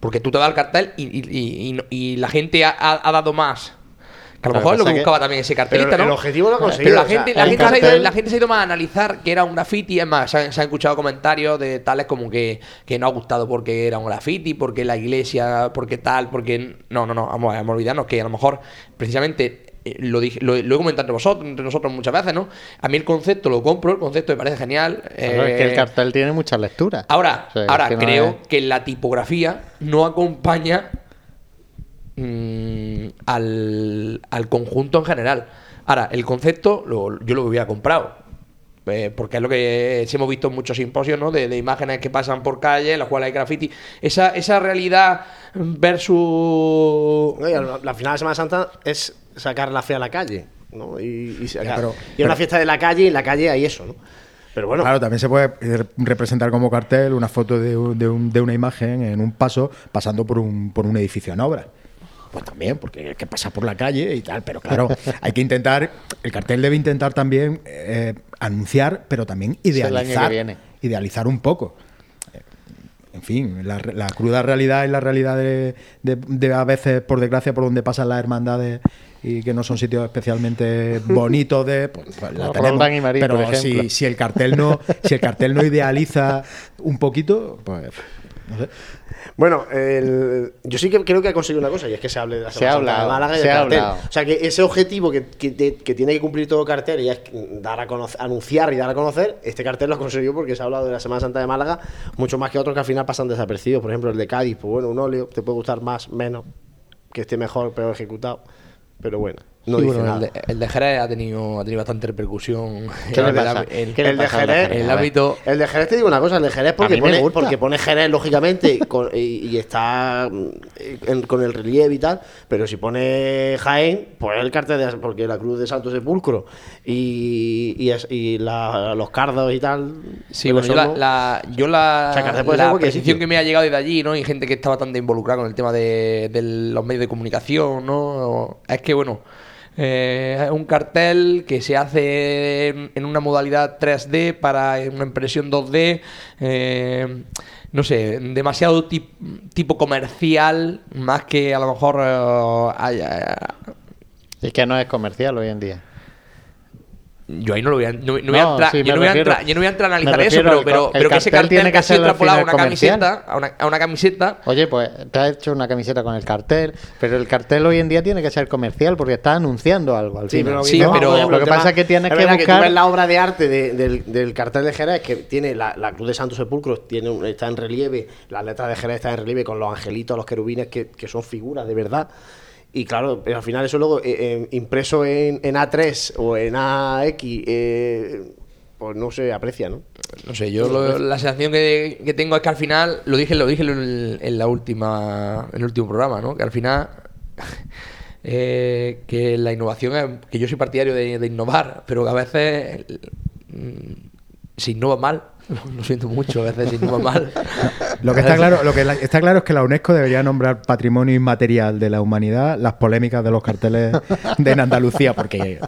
Porque tú te das el cartel y, y- y- y la gente ha dado más. Que a lo mejor es lo que que- buscaba también ese cartelista, Pero ¿no? el objetivo lo ha Pero conseguido. la o sea, gente, la, gente se ha ido, cartel- la gente se ha ido más a analizar que era un graffiti. Es más, se han, se han escuchado comentarios de tales como que, que no ha gustado porque era un graffiti, porque la iglesia, porque tal, porque. No, no, no. Vamos, vamos a olvidarnos que a lo mejor, precisamente. eh, Lo, dije, lo, lo he comentado entre vosotros, entre nosotros muchas veces, ¿no? A mí el concepto lo compro, el concepto me parece genial. Claro, es que el eh, cartel tiene muchas lecturas. Ahora, O sea, es ahora que no creo es- que la tipografía no acompaña mm, al, al conjunto en general. Ahora, el concepto lo- yo lo hubiera comprado. eh, porque es lo que sí hemos visto en muchos simposios, ¿no? De, de imágenes que pasan por calle, en las cuales hay graffiti. Esa, esa realidad versus. La, la final de Semana Santa es sacar la fe a la calle, ¿no? Y, y sacar- pero- y es una fiesta de la calle y en la calle hay eso, ¿no? Pero bueno, Claro, también se puede representar como cartel una foto de, un- de un- de una imagen en un paso pasando por un, por un edificio en obra. Pues también, porque es que pasa por la calle y tal, pero claro, hay que intentar, el cartel debe intentar también eh, anunciar, pero también idealizar, viene. idealizar un poco. Eh, En fin, la, cruda realidad y la realidad de, de- de a veces, por desgracia, por donde pasan las hermandades y que no son sitios especialmente bonitos de pues, pues la tenemos. Roldán y Marín, pero por si, si el cartel no si el cartel no idealiza un poquito pues no sé. Bueno, el- yo sí que creo que ha conseguido una cosa y es que se hable de la Se Semana ha Santa de hablado, Málaga y del cartel. hablado. O sea, que ese objetivo que, que tiene que cumplir todo cartel y es dar a conocer, anunciar y dar a conocer, este cartel lo ha conseguido porque se ha hablado de la Semana Santa de Málaga mucho más que otros que al final pasan desapercibidos. Por ejemplo, el de Cádiz, pues bueno, un óleo, te puede gustar más, menos, que esté mejor, peor ejecutado. Pero bueno, no dice bueno, nada. el, de, el de Jerez ha tenido, ha tenido bastante repercusión ¿Qué en le el- pasa? en- ¿Qué le el de pasa de Jerez, el ámbito. El de Jerez te digo una cosa, el de Jerez porque pone, gusta. porque pone Jerez, lógicamente, con- y, y está mm, en- con el relieve y tal, pero si pone Jaén, pues el cartel de porque la cruz de Santo Sepulcro y, y, es- y la- los cardos y tal. Sí, bueno, yo la, la- yo la, O sea, ser la sitio. que me ha llegado desde allí, ¿no? Y gente que está bastante involucrada con el tema de, de los medios de comunicación, ¿no? Es que, bueno, eh, un cartel que se hace en, una modalidad 3D para una impresión 2D, eh, no sé, demasiado tip- tipo comercial, más que a lo mejor eh, haya- Es que no es comercial hoy en día. Yo ahí no lo voy a, no, no voy a No, entrar, sí, yo, no voy a refiero- entrar, yo no voy a entrar a analizar eso, refiero pero, pero, pero que ese cartel tiene que ser extrapolado a una comercial. camiseta, a una, a una camiseta. Oye, pues te has hecho una camiseta con el cartel, pero el cartel hoy en día tiene que ser comercial porque está anunciando algo al Sí, final. pero, Sí, ¿no? pero lo que pasa es que tienes que tú buscar- ves la obra de arte de- del, del cartel de Jerez, que tiene la, la cruz de Santo Sepulcro, tiene está en relieve, las letras de Jerez están en relieve con los angelitos, los querubines, que, que son figuras de verdad. Y claro, pero al final eso luego eh, eh, impreso en, en A3 o en AX, eh, pues no se aprecia, ¿no? No sé, yo lo- la sensación que, que tengo es que al final, lo dije, lo dije en, la última, en el último programa, ¿no? Que al final eh, que la innovación que yo soy partidario de, de innovar, pero que a veces se innova mal. Lo siento mucho, a veces innova mal. lo que está claro lo que está claro es que la UNESCO debería nombrar patrimonio inmaterial de la humanidad las polémicas de los carteles de en Andalucía porque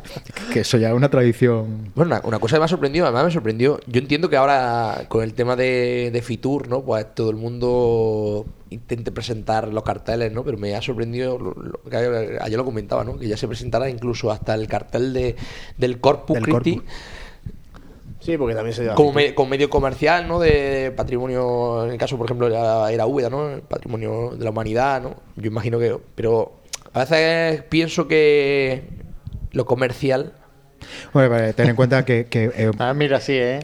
que eso ya es una tradición Bueno, una, una cosa que me ha sorprendido, además me sorprendió. Yo entiendo que ahora con el tema de, de Fitur, ¿no? Pues todo el mundo intente presentar los carteles, ¿no? Pero me ha sorprendido, lo- lo- que ayer ayer lo comentaba, ¿no? Que ya se presentara incluso hasta el cartel de, del Corpus Del Christi Corpus. Sí, porque también se como, me- como medio comercial, ¿no? De patrimonio, en el caso, por ejemplo, era, era Úbeda, ¿no? El patrimonio de la humanidad, ¿no? Yo imagino que... Pero a veces pienso que lo comercial Bueno, vale, ten en cuenta que... que, eh, Ah, mira, sí, ¿eh?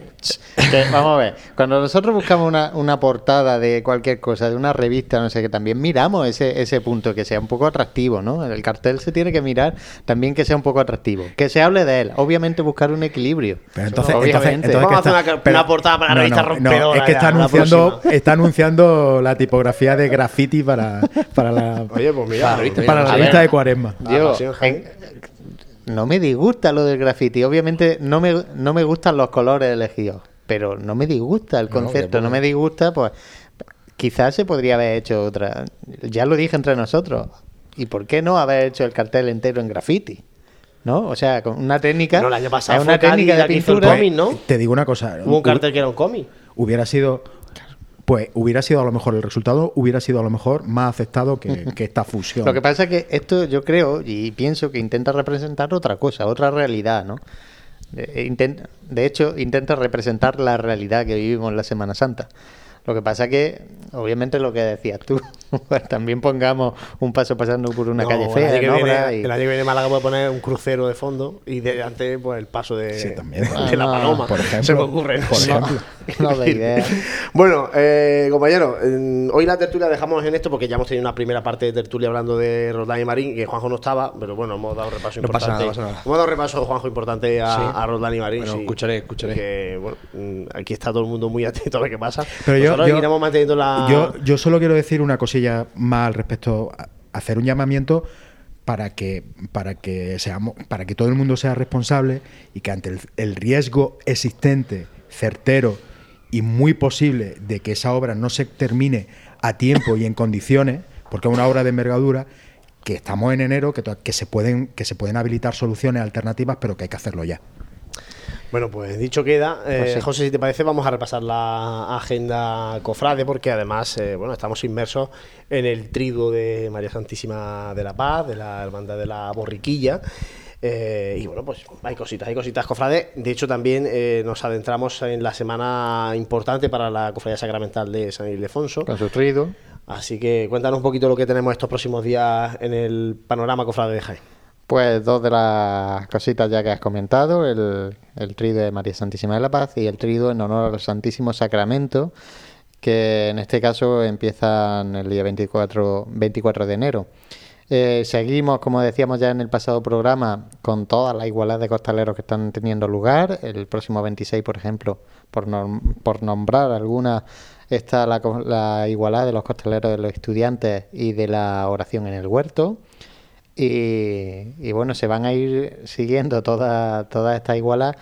Que, vamos a ver, cuando nosotros buscamos una, una portada de cualquier cosa, de una revista, no sé qué, también miramos ese, ese punto, que sea un poco atractivo, ¿no? El cartel se tiene que mirar también que sea un poco atractivo, que se hable de él, obviamente buscar un equilibrio. Pero entonces, Obviamente. entonces Vamos a hacer una- pero- una portada para la revista rompedora es que está anunciando, está anunciando la tipografía de graffiti para, para la, Oye, pues mira, para la revista de Cuaresma. En- no me disgusta lo del graffiti. Obviamente no me, no me gustan los colores elegidos, pero no me disgusta el concepto, no me disgusta, pues quizás se podría haber hecho otra. Ya lo dije entre nosotros. ¿Y por qué no haber hecho el cartel entero en graffiti? ¿No? O sea, con una técnica. No, el año pasado es una técnica de la pintura. cómic, ¿no? Te digo una cosa. Hubo un cartel que era un cómic. Hubiera sido. Pues hubiera sido a lo mejor el resultado, hubiera sido a lo mejor más aceptado que, que esta fusión. Lo que pasa es que esto yo creo y pienso que intenta representar otra cosa, otra realidad, ¿no? De, de hecho, intenta representar la realidad que vivimos en la Semana Santa. Lo que pasa que, obviamente, lo que decías tú, pues también pongamos un paso pasando por una No, calle el fea, año que en viene- obra y- El año que viene Málaga puede poner un crucero de fondo y delante pues, el paso de, Sí, también. de la Ah, paloma. por ejemplo. Se me ocurre. Por ejemplo. No idea. Bueno, eh, compañeros, eh, hoy la tertulia dejamos en esto porque ya hemos tenido una primera parte de tertulia hablando de Roldán y Marín, que Juanjo no estaba, pero bueno, hemos dado repaso No pasa importante. nada, pasa nada. Hemos dado repaso, Juanjo, importante a, Sí. a Roldán y Marín. Bueno, sí. escucharé, escucharé. Que, bueno, mm, aquí está todo el mundo muy atento a lo que pasa. Pero yo, Nosotros yo- iremos manteniendo la... yo, yo solo quiero decir una cosilla más al respecto, hacer un llamamiento para que, para que seamos, para que todo el mundo sea responsable y que ante el, el riesgo existente, certero y muy posible de que esa obra no se termine a tiempo y en condiciones, porque es una obra de envergadura, que estamos en enero, que se pueden, que se pueden habilitar soluciones alternativas, pero que hay que hacerlo ya. Bueno, pues dicho queda, eh, Pues sí. José, si te parece, vamos a repasar la agenda cofrade, porque además, eh, bueno, estamos inmersos en el trigo de María Santísima de la Paz, de la Hermandad de la Borriquilla. eh, y bueno, pues hay cositas, hay cositas cofrade. De hecho, también eh, nos adentramos en la semana importante para la cofradía sacramental de San Ildefonso. con su trido. Así que cuéntanos un poquito lo que tenemos estos próximos días en el panorama cofrade de Jaén. Pues dos de las cositas ya que has comentado, el, el de María Santísima de la Paz y el trido en honor al Santísimo Sacramento, que en este caso empiezan el día 24, 24 de enero. Eh, seguimos, como decíamos ya en el pasado programa, con todas las igualdades de costaleros que están teniendo lugar. El próximo 26, por ejemplo, por, por nombrar algunas, está la, la igualdad de los costaleros de los estudiantes y de la oración en el huerto. Y, y bueno, se van a ir siguiendo todas toda estas igualas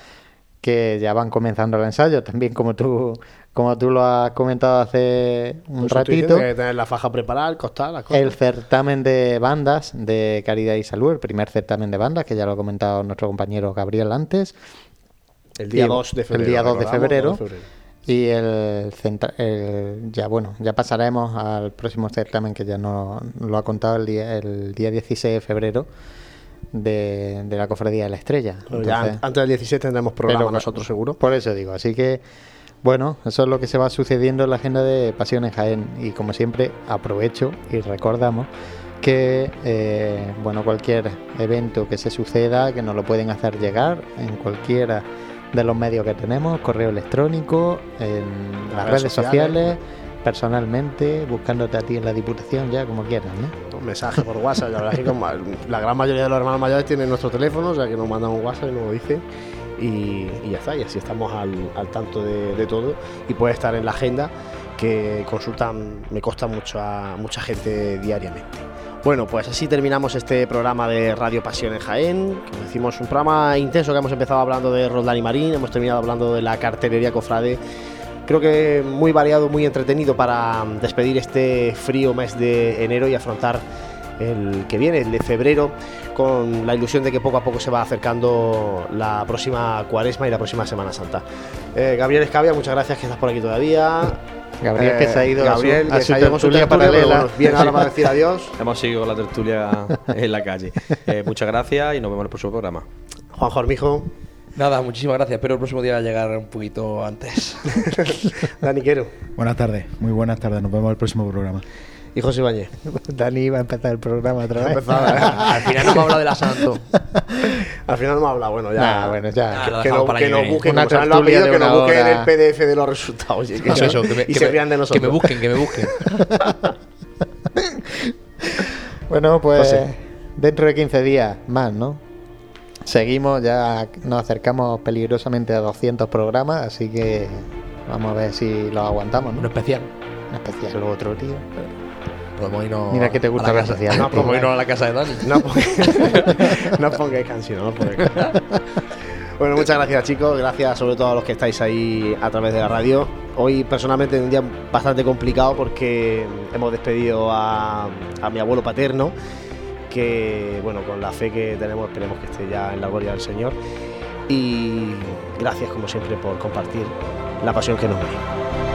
que ya van comenzando el ensayo. También como tú, como tú lo has comentado hace un Pues ratito, que tener la faja preparada, el costal, las cosas. el certamen de bandas de Caridad y Salud, el primer certamen de bandas, que ya lo ha comentado nuestro compañero Gabriel antes. El día Y 2 de febrero. El día 2 de recordamos, febrero. 2 de febrero. Y el, centra- el- ya bueno, ya pasaremos al próximo certamen que ya no lo ha contado el día, el día 16 de febrero de, de la Cofradía de la Estrella. Ya antes del 16 tendremos programa pero- nosotros seguro. Por eso digo, así que bueno, eso es lo que se va sucediendo en la agenda de Pasiones Jaén y como siempre aprovecho y recordamos que eh, bueno cualquier evento que se suceda que nos lo pueden hacer llegar en cualquiera de los medios que tenemos, correo electrónico, en las, redes, sociales, personalmente, buscándote a ti en la diputación ya como quieras, ¿no? Un mensaje por WhatsApp. La verdad es que la gran mayoría de los hermanos mayores tienen nuestro teléfono, o sea que nos mandan un WhatsApp y nos lo dicen. Y, y ya está, y así estamos al, al tanto de, de todo. Y puede estar en la agenda que consultan, me consta mucho a mucha gente diariamente. Bueno, pues así terminamos este programa de Radio Pasión en Jaén. Como decimos, un programa intenso que hemos empezado hablando de Roldán y Marín, hemos terminado hablando de la cartelería cofrade. Creo que muy variado, muy entretenido para despedir este frío mes de enero y afrontar el que viene, el de febrero, con la ilusión de que poco a poco se va acercando la próxima cuaresma y la próxima Semana Santa. Eh, Gabriel Escavia, muchas gracias que estás por aquí todavía. Gabriel que se ha ido a Gabriel, a que su se ha ido con su tertulia paralela. viene ahora para decir adiós. Hemos seguido la tertulia en la calle. Eh, muchas gracias y nos vemos en el próximo programa. Juan Jormijo, Nada, muchísimas gracias. Espero el próximo día llegar un poquito antes. Dani Quero. Buenas tardes, muy buenas tardes, nos vemos en el próximo programa. Y José Ibañez. Dani va a empezar el programa otra vez. Al final no me ha hablado de la Santo. Al final no me ha hablado, bueno, ya. Nah, bueno, ya. Ah, lo que, que nos que busquen, Una que nos busquen hora. el PDF de los resultados. y que- Eso, eso, que me, y que se me- rían de que nosotros. me busquen, que me busquen. Bueno, pues José. dentro de 15 días más, ¿no? Seguimos, ya nos acercamos peligrosamente a 200 programas, así que vamos a ver si los aguantamos, Un ¿no? especial. Un especial otro, tío. Podemos irnos Mira que te gusta a la la casa. especial, No, podemos irnos a la casa de Dani. No no pongáis canción, no pongáis canción. Bueno, muchas gracias chicos, gracias sobre todo a los que estáis ahí a través de la radio. Hoy personalmente un día bastante complicado porque hemos despedido a, a mi abuelo paterno, que bueno, con la fe que tenemos esperemos que esté ya en la gloria del Señor. Y gracias como siempre por compartir la pasión que nos une.